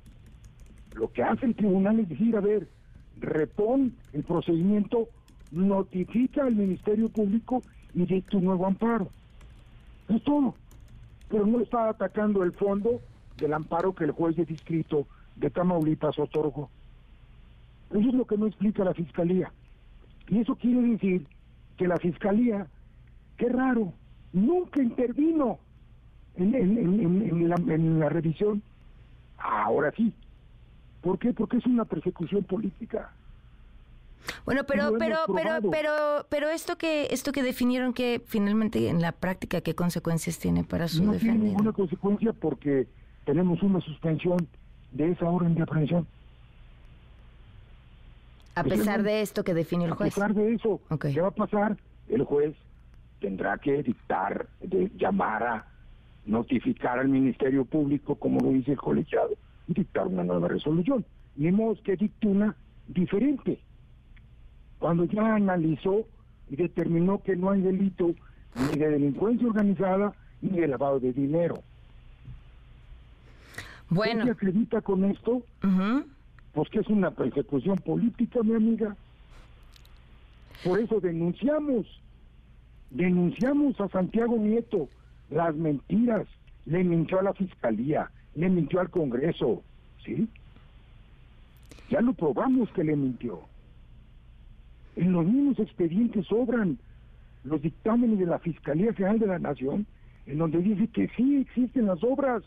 Lo que hace el tribunal es decir, a ver, repon el procedimiento, notifica al Ministerio Público y dicta un nuevo amparo. Es todo pero no está atacando el fondo del amparo que el juez de distrito de Tamaulipas otorgó. Eso es lo que no explica la fiscalía. Y eso quiere decir que la fiscalía, qué raro, nunca intervino en, la, en la revisión. Ahora sí. ¿Por qué? Porque es una persecución política. Bueno, pero, pero, pero, pero, pero esto que, esto que definieron que finalmente en la práctica, ¿qué consecuencias tiene para su no No tiene ninguna consecuencia porque tenemos una suspensión de esa orden de aprehensión. A pesar de esto que definió el juez. A pesar de eso, ¿qué va a pasar? El juez tendrá que dictar, de llamar a notificar al Ministerio Público, como lo dice el colegiado, y dictar una nueva resolución. Ni modo que dicte una diferente cuando ya analizó y determinó que no hay delito ni de delincuencia organizada ni de lavado de dinero. Bueno. ¿Qué acredita con esto? Pues que es una persecución política, mi amiga. Por eso denunciamos, denunciamos a Santiago Nieto las mentiras, le mintió a la fiscalía, le mintió al Congreso, ¿sí? Ya lo probamos que le mintió. En los mismos expedientes sobran los dictámenes de la Fiscalía General de la Nación, en donde dice que sí existen las obras.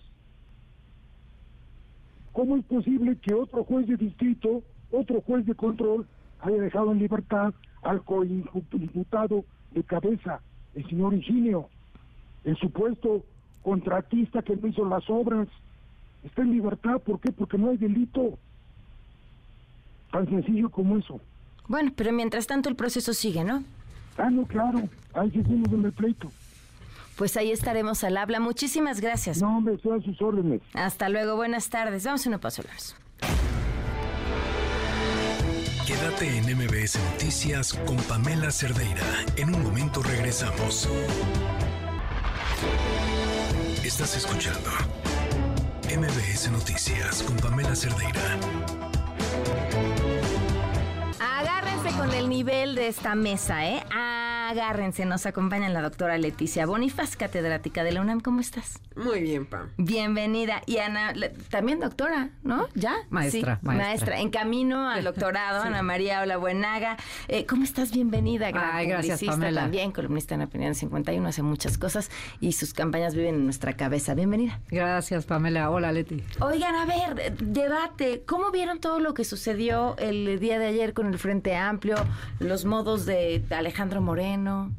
¿Cómo es posible que otro juez de distrito, otro juez de control, haya dejado en libertad al coimputado de cabeza, el señor Higinio, el supuesto contratista que no hizo las obras? Está en libertad, ¿por qué? Porque no hay delito. Tan sencillo como eso. Bueno, pero mientras tanto el proceso sigue, ¿no? Ah, no, claro. Ahí seguimos en el pleito. Pues ahí estaremos al habla. Muchísimas gracias. No, hombre, estoy a sus órdenes. Hasta luego, buenas tardes. Vamos a una pausa, Quédate en MBS Noticias con Pamela Cerdeira. En un momento regresamos. Estás escuchando MBS Noticias con Pamela Cerdeira con el nivel de esta mesa, ¿eh? Agárrense, nos acompaña la doctora Leticia Bonifaz, catedrática de la UNAM. ¿Cómo estás? Muy bien, Pam. Bienvenida. Y Ana, también doctora, ¿no? ¿Ya? Maestra, maestra. En camino al doctorado, Ana María Hola Buenaga. Eh, ¿Cómo estás? Bienvenida. Gran Ay, gracias, Pamela. también, columnista en Opinión 51, hace muchas cosas y sus campañas viven en nuestra cabeza. Bienvenida. Gracias, Pamela. Hola, Leti. Oigan, a ver, debate. ¿Cómo vieron todo lo que sucedió el día de ayer con el Frente Amplio, los modos de Alejandro Moreno?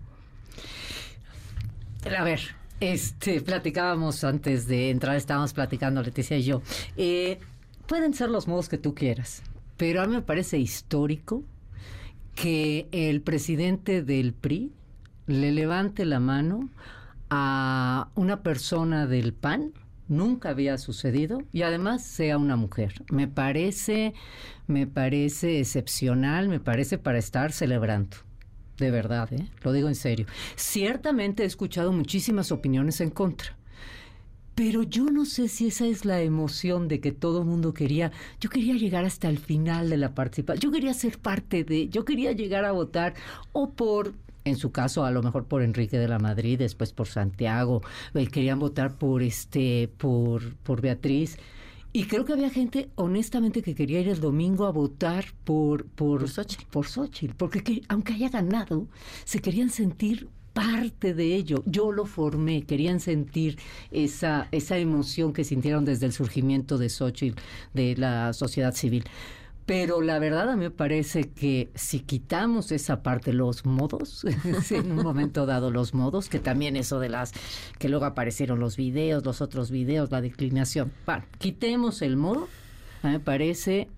A ver, Este, platicábamos antes de entrar, estábamos platicando Leticia y yo. Eh, pueden ser los modos que tú quieras, pero a mí me parece histórico que el presidente del PRI le levante la mano a una persona del PAN nunca había sucedido y además sea una mujer. Me parece, me parece excepcional, me parece para estar celebrando. De verdad, ¿eh? lo digo en serio. Ciertamente he escuchado muchísimas opiniones en contra. Pero yo no sé si esa es la emoción de que todo el mundo quería. Yo quería llegar hasta el final de la participación. Yo quería ser parte de. Yo quería llegar a votar o por en su caso a lo mejor por Enrique de la Madrid, después por Santiago, eh, querían votar por este, por, por Beatriz. Y creo que había gente, honestamente, que quería ir el domingo a votar por, por, por Xochitl, porque aunque haya ganado, se querían sentir parte de ello. Yo lo formé, querían sentir esa, esa emoción que sintieron desde el surgimiento de Xochitl, de la sociedad civil. Pero la verdad a mí me parece que si quitamos esa parte, los modos, en un momento dado los modos, que también eso de las, que luego aparecieron los videos, los otros videos, la declinación, bueno, quitemos el modo, a mí me parece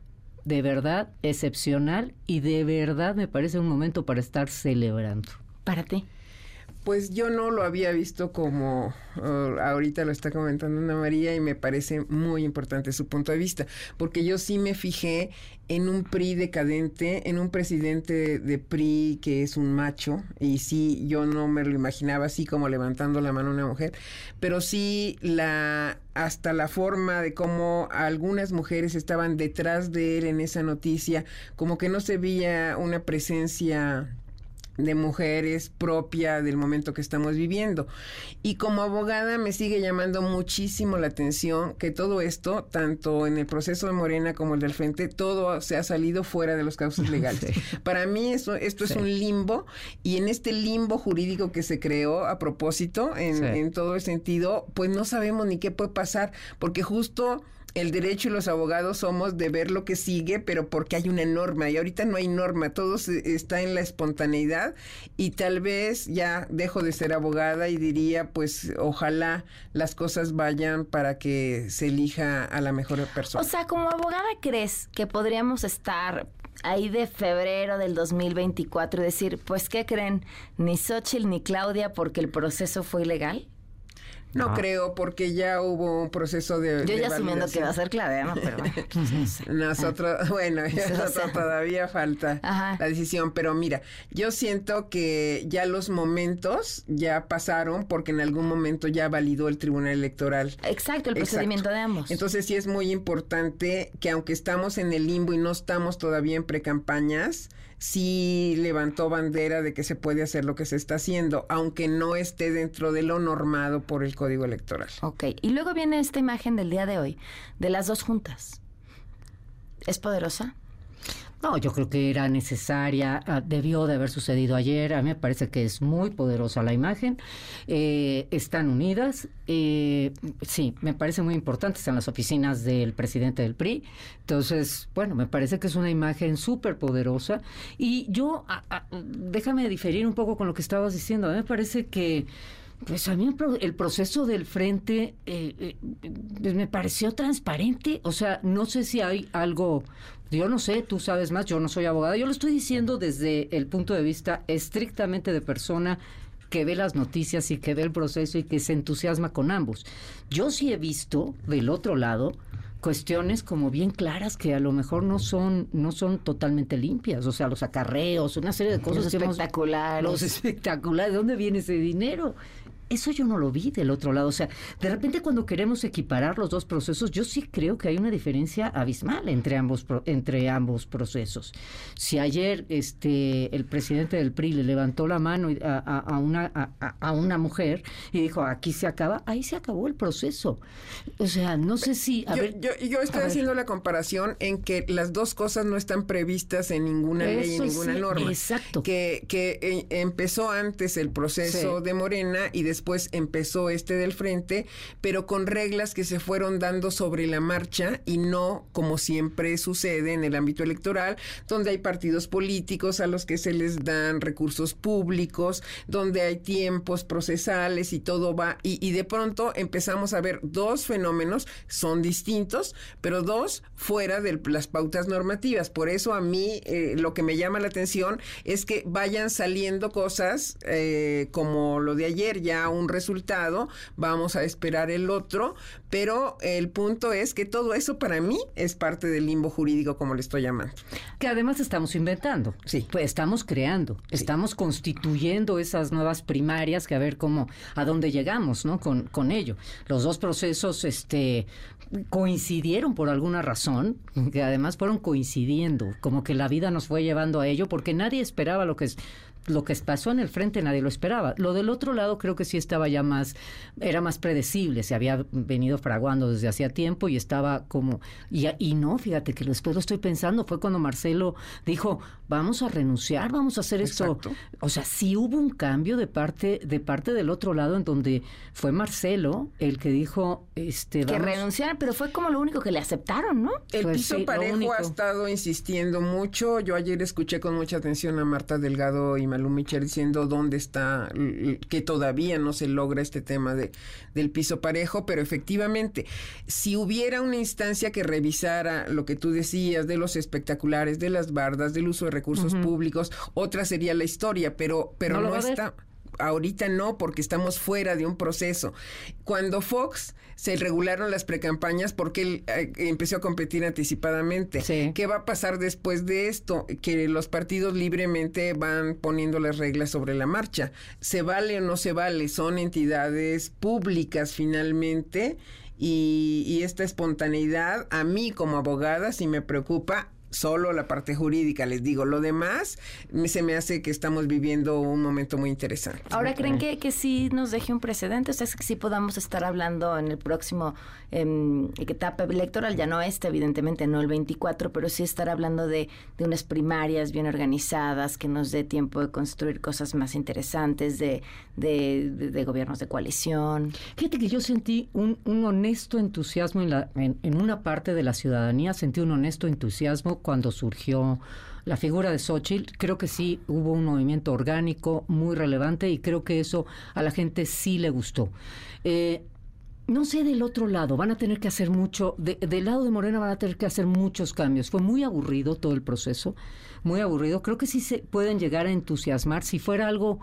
de verdad excepcional y de verdad me parece un momento para estar celebrando. Para ti. Pues yo no lo había visto como uh, ahorita lo está comentando Ana María y me parece muy importante su punto de vista, porque yo sí me fijé en un PRI decadente, en un presidente de PRI que es un macho, y sí, yo no me lo imaginaba así como levantando la mano a una mujer, pero sí la hasta la forma de cómo algunas mujeres estaban detrás de él en esa noticia, como que no se veía una presencia de mujeres propia del momento que estamos viviendo. Y como abogada me sigue llamando muchísimo la atención que todo esto, tanto en el proceso de Morena como el del Frente, todo se ha salido fuera de los cauces legales. Para mí eso, esto es un limbo y en este limbo jurídico que se creó a propósito, en, en todo el sentido, pues no sabemos ni qué puede pasar, porque justo el derecho y los abogados somos de ver lo que sigue, pero porque hay una norma y ahorita no hay norma, todo está en la espontaneidad y tal vez ya dejo de ser abogada y diría pues ojalá las cosas vayan para que se elija a la mejor persona. O sea, como abogada crees que podríamos estar ahí de febrero del 2024 y decir, pues ¿qué creen? Ni Xochitl ni Claudia porque el proceso fue ilegal? No, creo, porque ya hubo un proceso de. Yo ya asumiendo que va a ser clave, ¿no? Pero Nosotros, bueno, todavía falta la decisión, pero mira, yo siento que ya los momentos ya pasaron porque en algún momento ya validó el Tribunal Electoral. Exacto, el procedimiento de ambos. Entonces sí es muy importante que aunque estamos en el limbo y no estamos todavía en precampañas, sí levantó bandera de que se puede hacer lo que se está haciendo, aunque no esté dentro de lo normado por el Código Electoral. Ok, y luego viene esta imagen del día de hoy, de las dos juntas. ¿Es poderosa? No, yo creo que era necesaria, ah, debió de haber sucedido ayer. A mí me parece que es muy poderosa la imagen. Eh, están unidas. Eh, sí, me parece muy importante. Están las oficinas del presidente del PRI. Entonces, bueno, me parece que es una imagen súper poderosa. Y yo, ah, ah, déjame diferir un poco con lo que estabas diciendo. A mí me parece que pues a mí el proceso del frente eh, eh, me pareció transparente. O sea, no sé si hay algo, yo no sé, tú sabes más, yo no soy abogada. Yo lo estoy diciendo desde el punto de vista estrictamente de persona que ve las noticias y que ve el proceso y que se entusiasma con ambos. Yo sí he visto del otro lado cuestiones como bien claras que a lo mejor no son no son totalmente limpias, o sea, los acarreos, una serie de cosas espectaculares. los espectaculares, ¿de dónde viene ese dinero? Eso yo no lo vi del otro lado. O sea, de repente cuando queremos equiparar los dos procesos, yo sí creo que hay una diferencia abismal entre ambos, entre ambos procesos. Si ayer este, el presidente del PRI le levantó la mano a, una, a, una mujer y dijo, aquí se acaba, ahí se acabó el proceso. O sea, no sé si... yo, yo, estoy haciendo la comparación en que las dos cosas no están previstas en ninguna ley, en ninguna norma. Exacto. Que, que eh, empezó antes el proceso de Morena y después después empezó este del frente, pero con reglas que se fueron dando sobre la marcha y no como siempre sucede en el ámbito electoral, donde hay partidos políticos a los que se les dan recursos públicos, donde hay tiempos procesales y todo va, y, de pronto empezamos a ver dos fenómenos, son distintos, pero dos fuera de las pautas normativas. Por eso a mí eh, lo que me llama la atención es que vayan saliendo cosas eh, como lo de ayer, ya un resultado, vamos a esperar el otro, pero el punto es que todo eso para mí es parte del limbo jurídico, como le estoy llamando. Que además estamos inventando. Sí. Pues estamos creando, estamos constituyendo esas nuevas primarias que a ver cómo, a dónde llegamos, ¿no? Con, con ello. Los dos procesos, este, coincidieron por alguna razón, que además fueron coincidiendo, como que la vida nos fue llevando a ello, porque nadie esperaba lo que es lo que pasó en el frente nadie lo esperaba. Lo del otro lado creo que sí estaba ya más, era más predecible, se había venido fraguando desde hacía tiempo y estaba como, y, y no, fíjate que después lo estoy pensando, fue cuando Marcelo dijo, vamos a renunciar, vamos a hacer esto. O sea, sí hubo un cambio de parte, de parte del otro lado en donde fue Marcelo el que dijo, este, que renunciaran, pero fue como lo único que le aceptaron, ¿no? El Pues piso sí, parejo ha estado insistiendo mucho. Yo ayer escuché con mucha atención a Marta Delgado y Malú Michel diciendo dónde está, que todavía no se logra este tema de, del piso parejo, pero efectivamente, si hubiera una instancia que revisara lo que tú decías de los espectaculares, de las bardas, del uso de recursos públicos, otra sería la historia, pero, pero No está. Ahorita no, porque estamos fuera de un proceso. Cuando Fox se regularon las precampañas porque él eh, empezó a competir anticipadamente. ¿Qué va a pasar después de esto? Que los partidos libremente van poniendo las reglas sobre la marcha. ¿Se vale o no se vale? Son entidades públicas finalmente y, y esta espontaneidad a mí como abogada sí me preocupa solo la parte jurídica, les digo. Lo demás se me hace que estamos viviendo un momento muy interesante. Ahora, ¿creen que, que sí nos deje un precedente? O sea, es que sí podamos estar hablando en el próximo em, etapa electoral, ya no esta, evidentemente, no el 24, pero sí estar hablando de, de unas primarias bien organizadas, que nos dé tiempo de construir cosas más interesantes, de, de, de- de gobiernos de coalición. Fíjate que yo sentí un, un honesto entusiasmo en, la, en, en una parte de la ciudadanía, sentí un honesto entusiasmo cuando surgió la figura de Xochitl. Creo que sí hubo un movimiento orgánico muy relevante y creo que eso a la gente sí le gustó. Eh, no sé del otro lado, van a tener que hacer mucho, de- del lado de Morena van a tener que hacer muchos cambios. Fue muy aburrido todo el proceso, muy aburrido. Creo que sí se pueden llegar a entusiasmar si fuera algo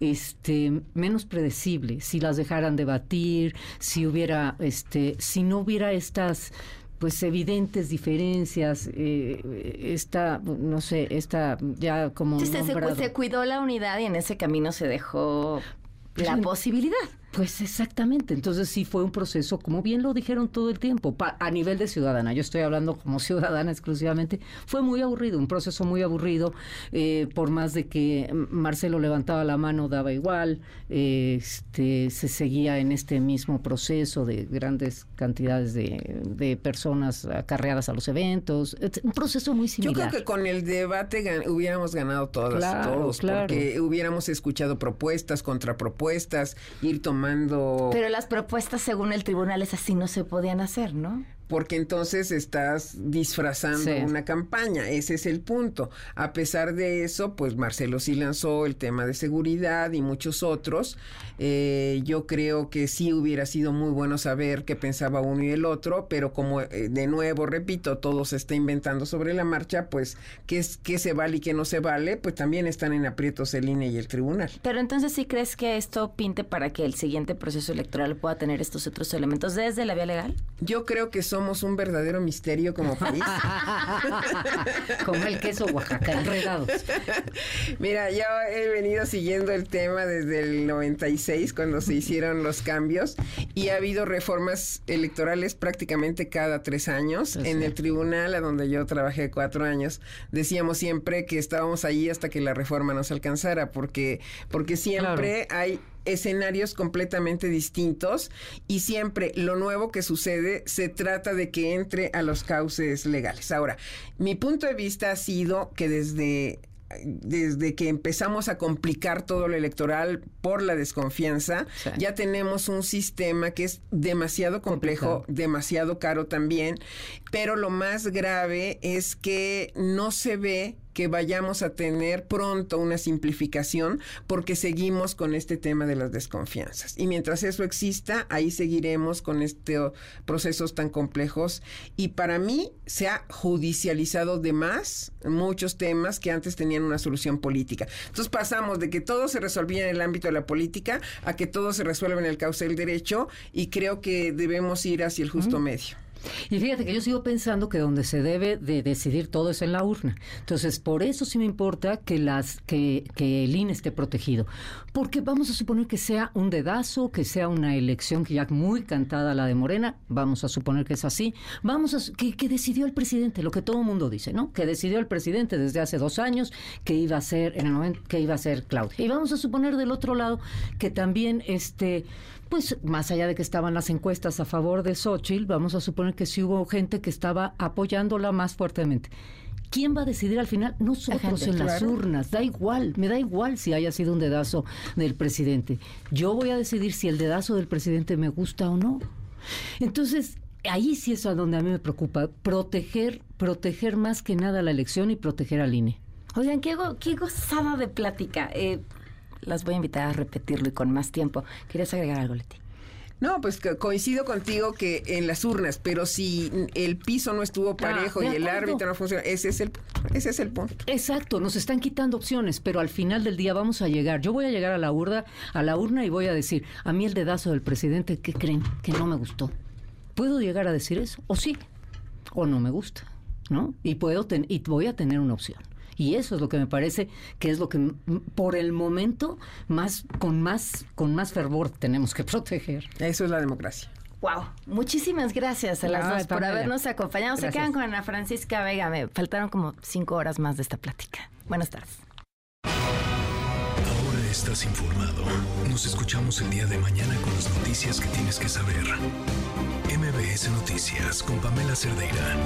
este menos predecible, si las dejaran debatir, si hubiera este si no hubiera estas pues evidentes diferencias, eh, esta, no sé, esta ya como se, cuidó la unidad y en ese camino se dejó la Pues, posibilidad. Pues exactamente, entonces sí fue un proceso, como bien lo dijeron todo el tiempo, pa- a nivel de ciudadana, yo estoy hablando como ciudadana exclusivamente, fue muy aburrido, un proceso muy aburrido, eh, por más de que Marcelo levantaba la mano, daba igual, eh, este, se seguía en este mismo proceso de grandes cantidades de, de personas acarreadas a los eventos, un proceso muy Yo similar. creo que con el debate gan- hubiéramos ganado todas, Claro, todos, claro. porque hubiéramos escuchado propuestas, contrapropuestas, ir tomando... Pero las propuestas, según el tribunal, es así, no se podían hacer, ¿no? Porque entonces estás disfrazando Sí. una campaña, ese es el punto. A pesar de eso, pues Marcelo sí lanzó el tema de seguridad y muchos otros. Eh, yo creo que sí hubiera sido muy bueno saber qué pensaba uno y el otro, pero como eh, de nuevo, repito, todo se está inventando sobre la marcha, pues qué, es, qué se vale y qué no se vale, pues también están en aprietos el INE y el tribunal. Pero entonces sí crees que esto pinte para que el siguiente proceso electoral pueda tener estos otros elementos desde la vía legal? Yo creo que somos un verdadero misterio como país. Como el queso Oaxaca, enredados. Mira, yo he venido siguiendo el tema desde el 96, cuando se hicieron los cambios, y ha habido reformas electorales prácticamente cada tres años. En el tribunal, a donde yo trabajé cuatro años, decíamos siempre que estábamos ahí hasta que la reforma nos alcanzara, porque, porque siempre hay escenarios completamente distintos y siempre lo nuevo que sucede se trata de que entre a los cauces legales. Ahora, mi punto de vista ha sido que desde desde que empezamos a complicar todo lo electoral por la desconfianza, ya tenemos un sistema que es demasiado complejo, demasiado caro también, pero lo más grave es que no se ve que vayamos a tener pronto una simplificación porque seguimos con este tema de las desconfianzas. Y mientras eso exista, ahí seguiremos con estos procesos tan complejos. Y para mí se ha judicializado de más muchos temas que antes tenían una solución política. Entonces pasamos de que todo se resolvía en el ámbito de la política a que todo se resuelve en el cauce del derecho y creo que debemos ir hacia el justo medio. Y fíjate que yo sigo pensando que donde se debe de decidir todo es en la urna. Entonces, por eso sí me importa que las que, que el INE esté protegido. Porque vamos a suponer que sea un dedazo, que sea una elección que ya muy cantada la de Morena, vamos a suponer que es así. Vamos a que, que decidió el presidente, lo que todo el mundo dice, ¿no? Que decidió el presidente desde hace dos años que iba a ser en el momento que iba a ser Claudia. Y vamos a suponer del otro lado que también este pues más allá de que estaban las encuestas a favor de Xochitl, vamos a suponer que sí hubo gente que estaba apoyándola más fuertemente. ¿Quién va a decidir al final? Nosotros en las urnas. Da igual, me da igual si haya sido un dedazo del presidente. Yo voy a decidir si el dedazo del presidente me gusta o no. Entonces, ahí sí es a donde a mí me preocupa. Proteger, proteger más que nada la elección y proteger al INE. Oigan, qué, qué gozada de plática. Eh, las voy a invitar a repetirlo y con más tiempo. ¿Quieres agregar algo, Leti? No, pues coincido contigo que en las urnas, pero si el piso no estuvo ah, parejo y el árbitro no funciona, ese es el ese es el punto. Exacto, nos están quitando opciones, pero al final del día vamos a llegar. Yo voy a llegar a la urna, a la urna y voy a decir, a mí el dedazo del presidente, ¿qué creen? Que no me gustó. ¿Puedo llegar a decir eso? O sí, o no me gusta, ¿no? Y puedo y voy a tener una opción. Y eso es lo que me parece que es lo que por el momento más con más con más fervor tenemos que proteger. Eso es la democracia. Wow, muchísimas gracias a las dos por habernos acompañado. Se quedan con Ana Francisca Vega. Me faltaron como cinco horas más de esta plática. Buenas tardes. Ahora estás informado. Nos escuchamos el día de mañana con las noticias que tienes que saber. MBS Noticias con Pamela Cerdeira.